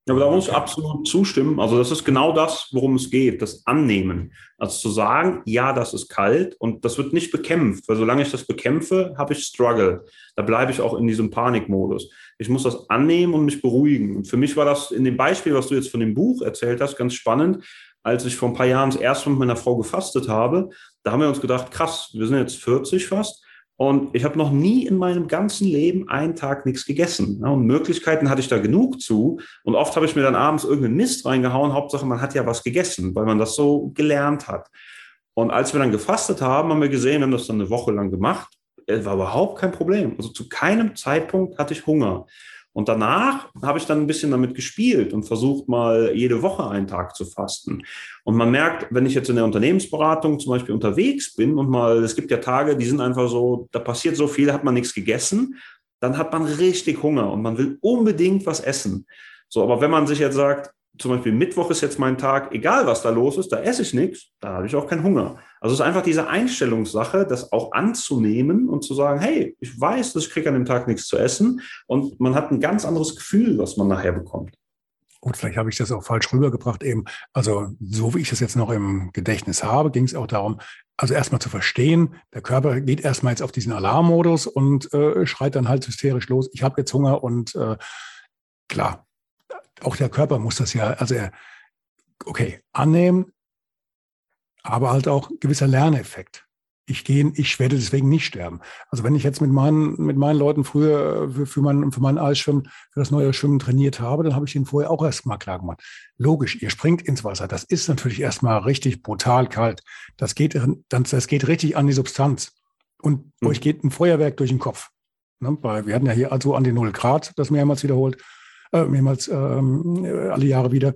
Aber da muss ich absolut zustimmen. Also das ist genau das, worum es geht, das Annehmen. Also zu sagen, ja, das ist kalt und das wird nicht bekämpft, weil solange ich das bekämpfe, habe ich Struggle. Da bleibe ich auch in diesem Panikmodus. Ich muss das annehmen und mich beruhigen. Und für mich war das in dem Beispiel, was du jetzt von dem Buch erzählt hast, ganz spannend. Als ich vor ein paar Jahren das erste Mal mit meiner Frau gefastet habe, da haben wir uns gedacht, krass, wir sind jetzt 40 fast und ich habe noch nie in meinem ganzen Leben einen Tag nichts gegessen. Und Möglichkeiten hatte ich da genug zu. Und oft habe ich mir dann abends irgendeinen Mist reingehauen. Hauptsache, man hat ja was gegessen, weil man das so gelernt hat. Und als wir dann gefastet haben, haben wir gesehen, wir haben das dann eine Woche lang gemacht. Es war überhaupt kein Problem. Also zu keinem Zeitpunkt hatte ich Hunger. Und danach habe ich dann ein bisschen damit gespielt und versucht mal jede Woche einen Tag zu fasten. Und man merkt, wenn ich jetzt in der Unternehmensberatung zum Beispiel unterwegs bin und mal, es gibt ja Tage, die sind einfach so, da passiert so viel, hat man nichts gegessen, dann hat man richtig Hunger und man will unbedingt was essen. So, aber wenn man sich jetzt sagt, zum Beispiel Mittwoch ist jetzt mein Tag, egal was da los ist, da esse ich nichts, da habe ich auch keinen Hunger. Also es ist einfach diese Einstellungssache, das auch anzunehmen und zu sagen, hey, ich weiß, dass ich kriege an dem Tag nichts zu essen und man hat ein ganz anderes Gefühl, was man nachher bekommt. Gut, vielleicht habe ich das auch falsch rübergebracht eben. Also so wie ich das jetzt noch im Gedächtnis habe, ging es auch darum, also erstmal zu verstehen, der Körper geht erstmal jetzt auf diesen Alarmmodus und äh, schreit dann halt hysterisch los, ich habe jetzt Hunger und äh, klar, auch der Körper muss das ja, also er, okay, annehmen, aber halt auch gewisser Lerneffekt. Ich gehe, ich werde deswegen nicht sterben. Also wenn ich jetzt mit meinen, mit meinen Leuten früher für, für, mein, für mein Eisschwimmen, für das neue Schwimmen trainiert habe, dann habe ich ihnen vorher auch erstmal klar gemacht. Logisch, ihr springt ins Wasser. Das ist natürlich erstmal richtig brutal kalt. Das geht, das geht richtig an die Substanz. Und mhm. euch geht ein Feuerwerk durch den Kopf. Ne, wir hatten ja hier also an die Null Grad, das mehrmals wiederholt äh, mehrmals ähm, alle Jahre wieder.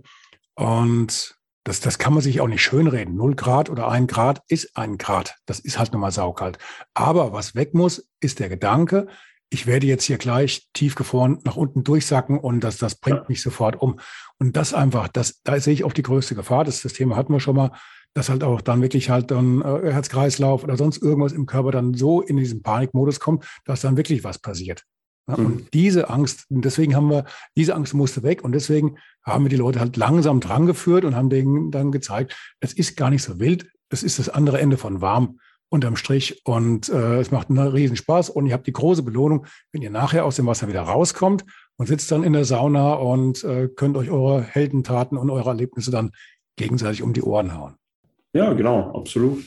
Und das, das kann man sich auch nicht schönreden. Null Grad oder ein Grad ist ein Grad. Das ist halt nochmal saukalt. Aber was weg muss, ist der Gedanke, ich werde jetzt hier gleich tiefgefroren nach unten durchsacken und das, das bringt mich sofort um. Und das einfach, das, da sehe ich auch die größte Gefahr. Das, das Thema hatten wir schon mal, dass halt auch dann wirklich halt dann äh, Herzkreislauf oder sonst irgendwas im Körper dann so in diesen Panikmodus kommt, dass dann wirklich was passiert. Ja, mhm. Und diese Angst, deswegen haben wir, diese Angst musste weg und deswegen haben wir die Leute halt langsam drangeführt und haben denen dann gezeigt, es ist gar nicht so wild, es ist das andere Ende von warm unterm Strich und äh, es macht einen riesen Spaß und ihr habt die große Belohnung, wenn ihr nachher aus dem Wasser wieder rauskommt und sitzt dann in der Sauna und äh, könnt euch eure Heldentaten und eure Erlebnisse dann gegenseitig um die Ohren hauen. Ja, genau, absolut.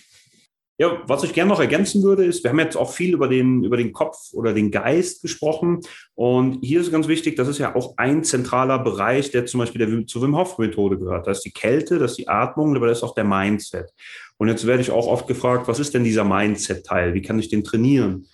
Ja, was ich gerne noch ergänzen würde, ist, wir haben jetzt auch viel über den, über den Kopf oder den Geist gesprochen. Und hier ist ganz wichtig, das ist ja auch ein zentraler Bereich, der zum Beispiel der, zur Wim Hof Methode gehört. Das ist die Kälte, das ist die Atmung, aber das ist auch der Mindset. Und jetzt werde ich auch oft gefragt, was ist denn dieser Mindset-Teil? Wie kann ich den trainieren?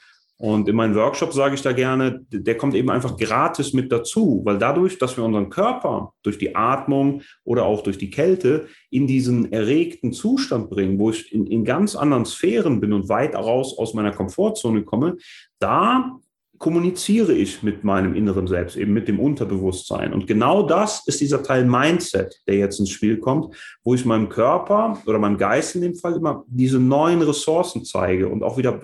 Und in meinem Workshop sage ich da gerne, der kommt eben einfach gratis mit dazu, weil dadurch, dass wir unseren Körper durch die Atmung oder auch durch die Kälte in diesen erregten Zustand bringen, wo ich in, in ganz anderen Sphären bin und weit raus aus meiner Komfortzone komme, da kommuniziere ich mit meinem inneren Selbst, eben mit dem Unterbewusstsein. Und genau das ist dieser Teil Mindset, der jetzt ins Spiel kommt, wo ich meinem Körper oder meinem Geist in dem Fall immer diese neuen Ressourcen zeige und auch wieder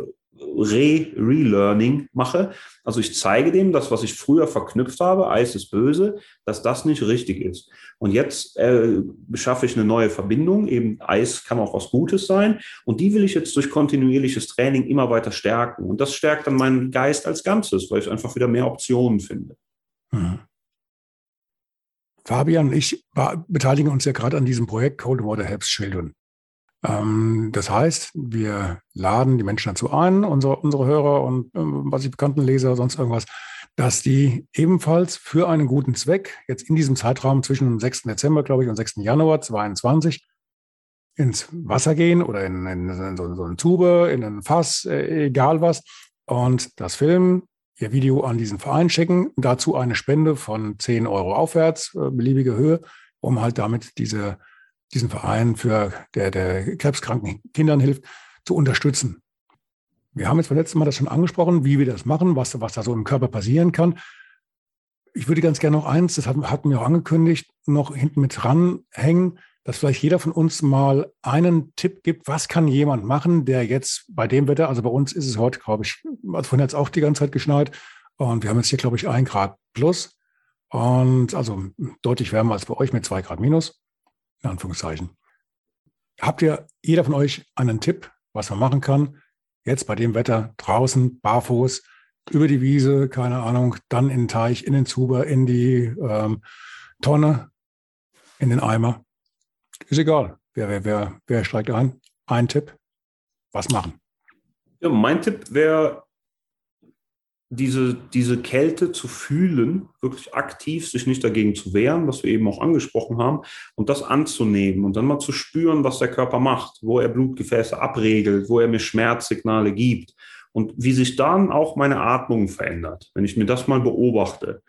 Re-Relearning mache. Also ich zeige dem, das, was ich früher verknüpft habe, Eis ist böse, dass das nicht richtig ist. Und jetzt äh, beschaffe ich eine neue Verbindung, eben Eis kann auch was Gutes sein. Und die will ich jetzt durch kontinuierliches Training immer weiter stärken. Und das stärkt dann meinen Geist als Ganzes, weil ich einfach wieder mehr Optionen finde. Mhm. Fabian und ich beteiligen uns ja gerade an diesem Projekt Cold Water Helps Children. Ähm, das heißt, wir laden die Menschen dazu ein, unsere, unsere Hörer und äh, was ich bekannten Leser, sonst irgendwas, dass die ebenfalls für einen guten Zweck jetzt in diesem Zeitraum zwischen dem 6. Dezember, glaube ich, und 6. Januar 2022 ins Wasser gehen oder in, in, in so, so, eine Tube, in ein Fass, äh, egal was, und das filmen, ihr Video an diesen Verein schicken, dazu eine Spende von 10 Euro aufwärts, äh, beliebige Höhe, um halt damit diese diesen Verein für der, der krebskranken Kindern hilft, zu unterstützen. Wir haben jetzt beim letzten Mal das schon angesprochen, wie wir das machen, was, was da so im Körper passieren kann. Ich würde ganz gerne noch eins, das hatten, wir auch angekündigt, noch hinten mit dranhängen, dass vielleicht jeder von uns mal einen Tipp gibt, was kann jemand machen, der jetzt bei dem Wetter, also bei uns ist es heute, glaube ich, also vorhin hat es auch die ganze Zeit geschneit und wir haben jetzt hier, glaube ich, ein Grad plus und also deutlich wärmer als bei euch mit zwei Grad minus in Anführungszeichen. Habt ihr, jeder von euch, einen Tipp, was man machen kann? Jetzt bei dem Wetter draußen, barfuß, über die Wiese, keine Ahnung, dann in den Teich, in den Zuber, in die ähm, Tonne, in den Eimer. Ist egal. Wer, wer, wer, wer steigt ein? Ein Tipp. Was machen? Ja, mein Tipp wäre, diese, diese Kälte zu fühlen, wirklich aktiv sich nicht dagegen zu wehren, was wir eben auch angesprochen haben, und das anzunehmen und dann mal zu spüren, was der Körper macht, wo er Blutgefäße abregelt, wo er mir Schmerzsignale gibt und wie sich dann auch meine Atmung verändert, wenn ich mir das mal beobachte.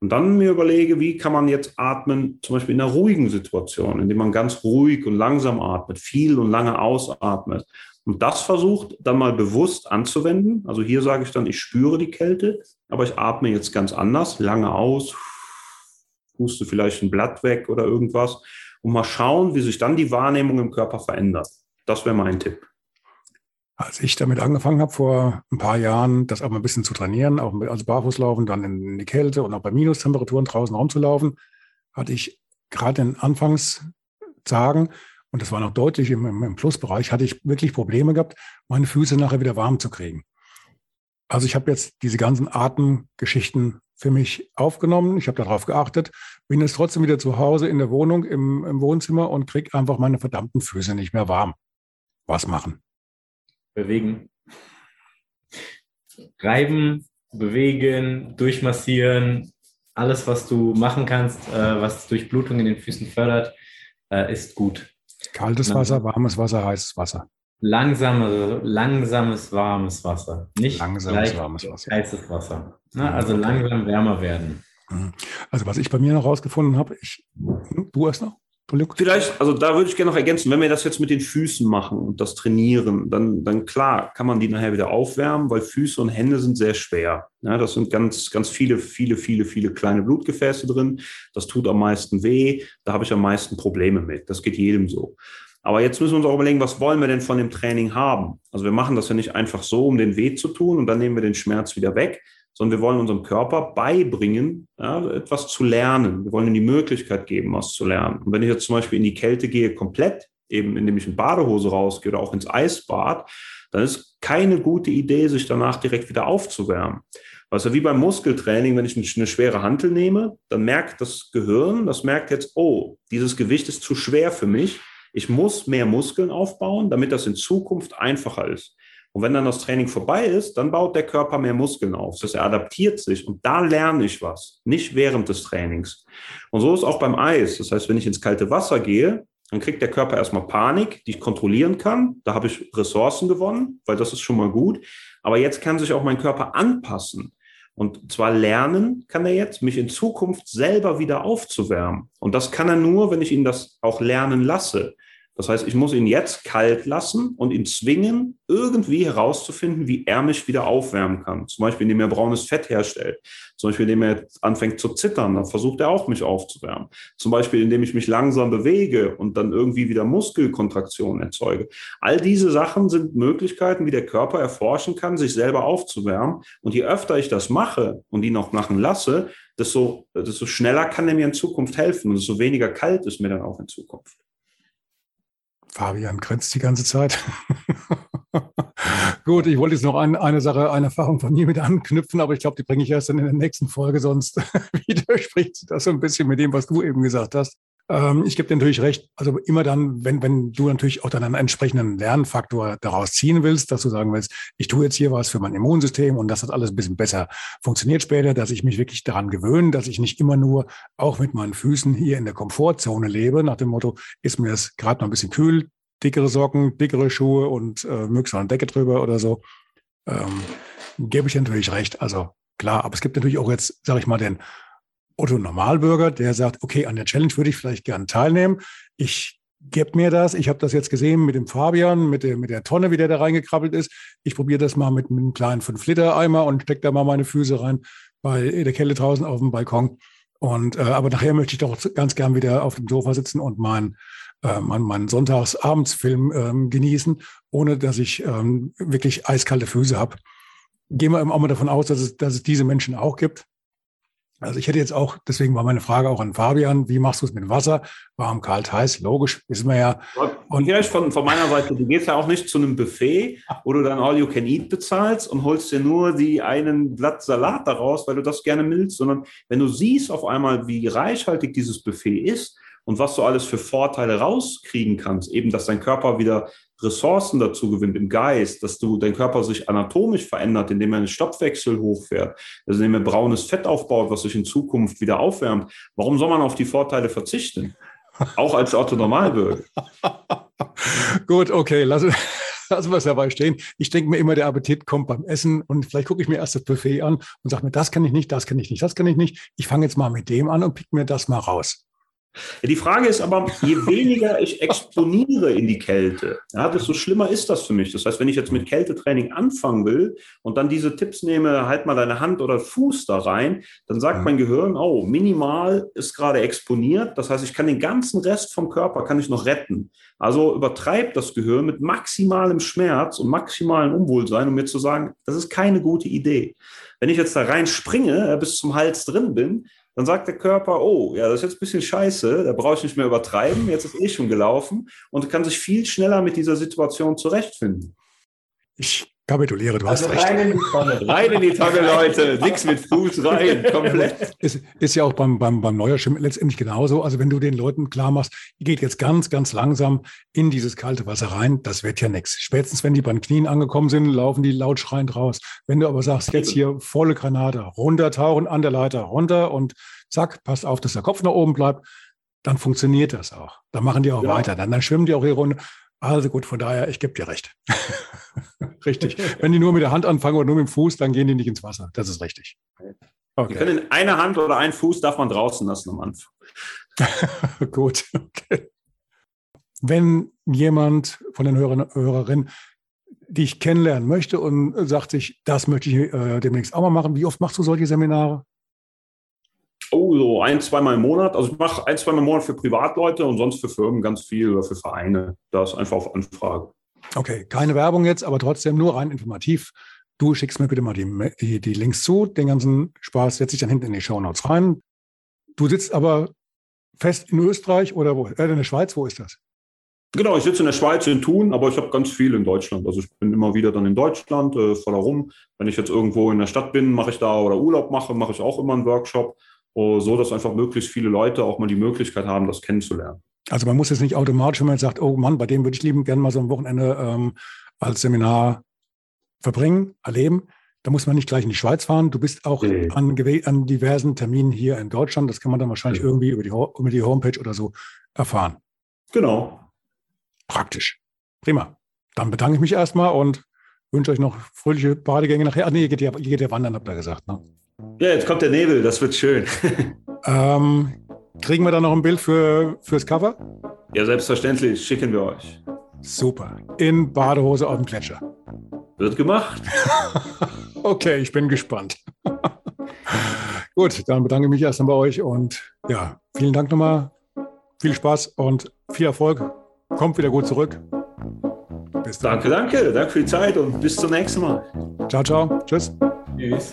Und dann mir überlege, wie kann man jetzt atmen, zum Beispiel in einer ruhigen Situation, indem man ganz ruhig und langsam atmet, viel und lange ausatmet und das versucht dann mal bewusst anzuwenden. Also hier sage ich dann, ich spüre die Kälte, aber ich atme jetzt ganz anders, lange aus puste vielleicht ein Blatt weg oder irgendwas und mal schauen, wie sich dann die Wahrnehmung im Körper verändert. Das wäre mein Tipp. Als ich damit angefangen habe, vor ein paar Jahren, das auch mal ein bisschen zu trainieren, auch als Barfußlaufen, dann in die Kälte und auch bei Minustemperaturen draußen rumzulaufen, hatte ich gerade in Anfangstagen, und das war noch deutlich im, im Plusbereich, hatte ich wirklich Probleme gehabt, meine Füße nachher wieder warm zu kriegen. Also ich habe jetzt diese ganzen Atemgeschichten für mich aufgenommen. Ich habe darauf geachtet, bin jetzt trotzdem wieder zu Hause in der Wohnung, im, im Wohnzimmer und kriege einfach meine verdammten Füße nicht mehr warm. Was machen? bewegen. Reiben, bewegen, durchmassieren, alles, was du machen kannst, äh, was Durchblutung in den Füßen fördert, äh, ist gut. Kaltes Wasser, warmes Wasser, heißes Wasser. Langsames, langsames, warmes Wasser. Nicht langsames, warmes Wasser. Heißes Wasser. Na, also okay. langsam wärmer werden. Mhm. Also was ich bei mir noch rausgefunden habe, ich, hm, du erst noch? Vielleicht, also da würde ich gerne noch ergänzen, wenn wir das jetzt mit den Füßen machen und das trainieren, dann, dann klar kann man die nachher wieder aufwärmen, weil Füße und Hände sind sehr schwer. Ja, das sind ganz, ganz viele, viele, viele, viele kleine Blutgefäße drin. Das tut am meisten weh. Da habe ich am meisten Probleme mit. Das geht jedem so. Aber jetzt müssen wir uns auch überlegen, was wollen wir denn von dem Training haben? Also wir machen das ja nicht einfach so, um den weh zu tun und dann nehmen wir den Schmerz wieder weg, sondern wir wollen unserem Körper beibringen, ja, etwas zu lernen. Wir wollen ihm die Möglichkeit geben, was zu lernen. Und wenn ich jetzt zum Beispiel in die Kälte gehe, komplett, eben indem ich in Badehose rausgehe oder auch ins Eisbad, dann ist keine gute Idee, sich danach direkt wieder aufzuwärmen. Also wie beim Muskeltraining, wenn ich eine schwere Hantel nehme, dann merkt das Gehirn, das merkt jetzt, oh, dieses Gewicht ist zu schwer für mich. Ich muss mehr Muskeln aufbauen, damit das in Zukunft einfacher ist. Und wenn dann das Training vorbei ist, dann baut der Körper mehr Muskeln auf. Das heißt, er adaptiert sich und da lerne ich was, nicht während des Trainings. Und so ist auch beim Eis. Das heißt, wenn ich ins kalte Wasser gehe, dann kriegt der Körper erstmal Panik, die ich kontrollieren kann. Da habe ich Ressourcen gewonnen, weil das ist schon mal gut. Aber jetzt kann sich auch mein Körper anpassen. Und zwar lernen kann er jetzt, mich in Zukunft selber wieder aufzuwärmen. Und das kann er nur, wenn ich ihn das auch lernen lasse. Das heißt, ich muss ihn jetzt kalt lassen und ihn zwingen, irgendwie herauszufinden, wie er mich wieder aufwärmen kann. Zum Beispiel, indem er braunes Fett herstellt. Zum Beispiel, indem er anfängt zu zittern, dann versucht er auch, mich aufzuwärmen. Zum Beispiel, indem ich mich langsam bewege und dann irgendwie wieder Muskelkontraktionen erzeuge. All diese Sachen sind Möglichkeiten, wie der Körper erforschen kann, sich selber aufzuwärmen. Und je öfter ich das mache und ihn auch machen lasse, desto, desto schneller kann er mir in Zukunft helfen und desto weniger kalt ist mir dann auch in Zukunft. Fabian grenzt die ganze Zeit. Gut, ich wollte jetzt noch ein, eine Sache, eine Erfahrung von mir mit anknüpfen, aber ich glaube, die bringe ich erst dann in der nächsten Folge, sonst widerspricht das so ein bisschen mit dem, was du eben gesagt hast. Ähm, ich gebe dir natürlich recht, also immer dann, wenn, wenn du natürlich auch dann einen entsprechenden Lernfaktor daraus ziehen willst, dass du sagen willst, ich tue jetzt hier was für mein Immunsystem und das hat alles ein bisschen besser funktioniert später, dass ich mich wirklich daran gewöhne, dass ich nicht immer nur auch mit meinen Füßen hier in der Komfortzone lebe, nach dem Motto, ist mir es gerade noch ein bisschen kühl, dickere Socken, dickere Schuhe und äh, möglichst eine Decke drüber oder so. Ähm, gebe ich natürlich recht. Also klar, aber es gibt natürlich auch jetzt, sage ich mal, den Otto Normalbürger, der sagt, okay, an der Challenge würde ich vielleicht gerne teilnehmen. Ich gebe mir das. Ich habe das jetzt gesehen mit dem Fabian, mit der, mit der Tonne, wie der da reingekrabbelt ist. Ich probiere das mal mit, einem kleinen 5-Liter-Eimer und stecke da mal meine Füße rein bei der Kelle draußen auf dem Balkon. Und äh, aber nachher möchte ich doch ganz gern wieder auf dem Sofa sitzen und mein äh, meinen, meinen Sonntagsabendsfilm ähm, genießen, ohne dass ich ähm, wirklich eiskalte Füße habe. Gehen wir auch mal davon aus, dass es, dass es diese Menschen auch gibt. Also ich hätte jetzt auch, deswegen war meine Frage auch an Fabian, wie machst du es mit Wasser? Warm, kalt, heiß, logisch, wissen wir ja. Und ja, von, von meiner Seite, du gehst ja auch nicht zu einem Buffet, wo du dann All You Can Eat bezahlst und holst dir nur die einen Blatt Salat daraus, weil du das gerne willst, sondern wenn du siehst auf einmal, wie reichhaltig dieses Buffet ist und was du alles für Vorteile rauskriegen kannst, eben, dass dein Körper wieder Ressourcen dazu gewinnt im Geist, dass du dein Körper sich anatomisch verändert, indem er einen Stoffwechsel hochfährt, also indem er braunes Fett aufbaut, was sich in Zukunft wieder aufwärmt. Warum soll man auf die Vorteile verzichten? Auch als Otto Normalbürger. Gut, okay, lassen, lassen wir es dabei stehen. Ich denke mir immer, der Appetit kommt beim Essen und vielleicht gucke ich mir erst das Buffet an und sage mir, das kann ich nicht, das kann ich nicht, das kann ich nicht. Ich fange jetzt mal mit dem an und pick mir das mal raus. Ja, die Frage ist aber, je weniger ich exponiere in die Kälte, ja, desto schlimmer ist das für mich. Das heißt, wenn ich jetzt mit Kältetraining anfangen will und dann diese Tipps nehme, halt mal deine Hand oder Fuß da rein, dann sagt mein Gehirn, oh, minimal ist gerade exponiert. Das heißt, ich kann den ganzen Rest vom Körper kann ich noch retten. Also übertreibt das Gehirn mit maximalem Schmerz und maximalem Unwohlsein, um mir zu sagen, das ist keine gute Idee. Wenn ich jetzt da rein springe, bis zum Hals drin bin, dann sagt der Körper, oh, ja, das ist jetzt ein bisschen scheiße, da brauche ich nicht mehr übertreiben, jetzt ist eh schon gelaufen und kann sich viel schneller mit dieser Situation zurechtfinden. Ich kapituliere, du also hast recht. Rein in die Tonne, rein in die Tonne Leute, nix mit Fuß rein, komplett. Ist, ist ja auch beim, beim, beim Neuerschwimmen letztendlich genauso. Also wenn du den Leuten klar machst, ihr geht jetzt ganz, ganz langsam in dieses kalte Wasser rein, das wird ja nichts. Spätestens, wenn die beim Knien angekommen sind, laufen die laut schreiend raus. Wenn du aber sagst, jetzt hier volle Granate, runtertauchen an der Leiter, runter und zack, passt auf, dass der Kopf nach oben bleibt, dann funktioniert das auch. Dann machen die auch ja. weiter. Dann, dann schwimmen die auch ihre Runde. Also gut, von daher, ich gebe dir recht. richtig. Wenn die nur mit der Hand anfangen oder nur mit dem Fuß, dann gehen die nicht ins Wasser. Das ist richtig. Okay. Die können in einer Hand oder einen Fuß darf man draußen lassen am Anfang. gut. Okay. Wenn jemand von den Hörern, Hörerinnen dich kennenlernen möchte und sagt sich, das möchte ich äh, demnächst auch mal machen, wie oft machst du solche Seminare? Oh, so ein, zweimal im Monat. Also ich mache ein, zweimal im Monat für Privatleute und sonst für Firmen ganz viel oder für Vereine. Das einfach auf Anfrage. Okay, keine Werbung jetzt, aber trotzdem nur rein informativ. Du schickst mir bitte mal die, die, die Links zu. Den ganzen Spaß setze ich dann hinten in die Show Notes rein. Du sitzt aber fest in Österreich oder wo? Äh, in der Schweiz, wo ist das? Genau, ich sitze in der Schweiz in Thun, aber ich habe ganz viel in Deutschland. Also ich bin immer wieder dann in Deutschland, äh, voller rum. Wenn ich jetzt irgendwo in der Stadt bin, mache ich da oder Urlaub mache, mache ich auch immer einen Workshop. Oh, so dass einfach möglichst viele Leute auch mal die Möglichkeit haben, das kennenzulernen. Also man muss jetzt nicht automatisch, wenn man sagt, oh Mann, bei dem würde ich lieben gerne mal so ein Wochenende ähm, als Seminar verbringen, erleben. Da muss man nicht gleich in die Schweiz fahren. Du bist auch nee. an, an, diversen Terminen hier in Deutschland. Das kann man dann wahrscheinlich ja. irgendwie über die, über die Homepage oder so erfahren. Genau. Praktisch. Prima. Dann bedanke ich mich erstmal und wünsche euch noch fröhliche Badegänge nachher. Ach nee, ihr geht ja, ihr geht ja wandern, habt ihr gesagt. Ne? Ja, jetzt kommt der Nebel, das wird schön. ähm, kriegen wir da noch ein Bild für, fürs Cover? Ja, selbstverständlich, schicken wir euch. Super. In Badehose auf dem Gletscher. Wird gemacht. okay, ich bin gespannt. Gut, dann bedanke ich mich erstmal bei euch und ja, vielen Dank nochmal. Viel Spaß und viel Erfolg. Kommt wieder gut zurück. Bis dann. Danke, danke. Danke für die Zeit und bis zum nächsten Mal. Ciao, ciao. Tschüss. Tschüss.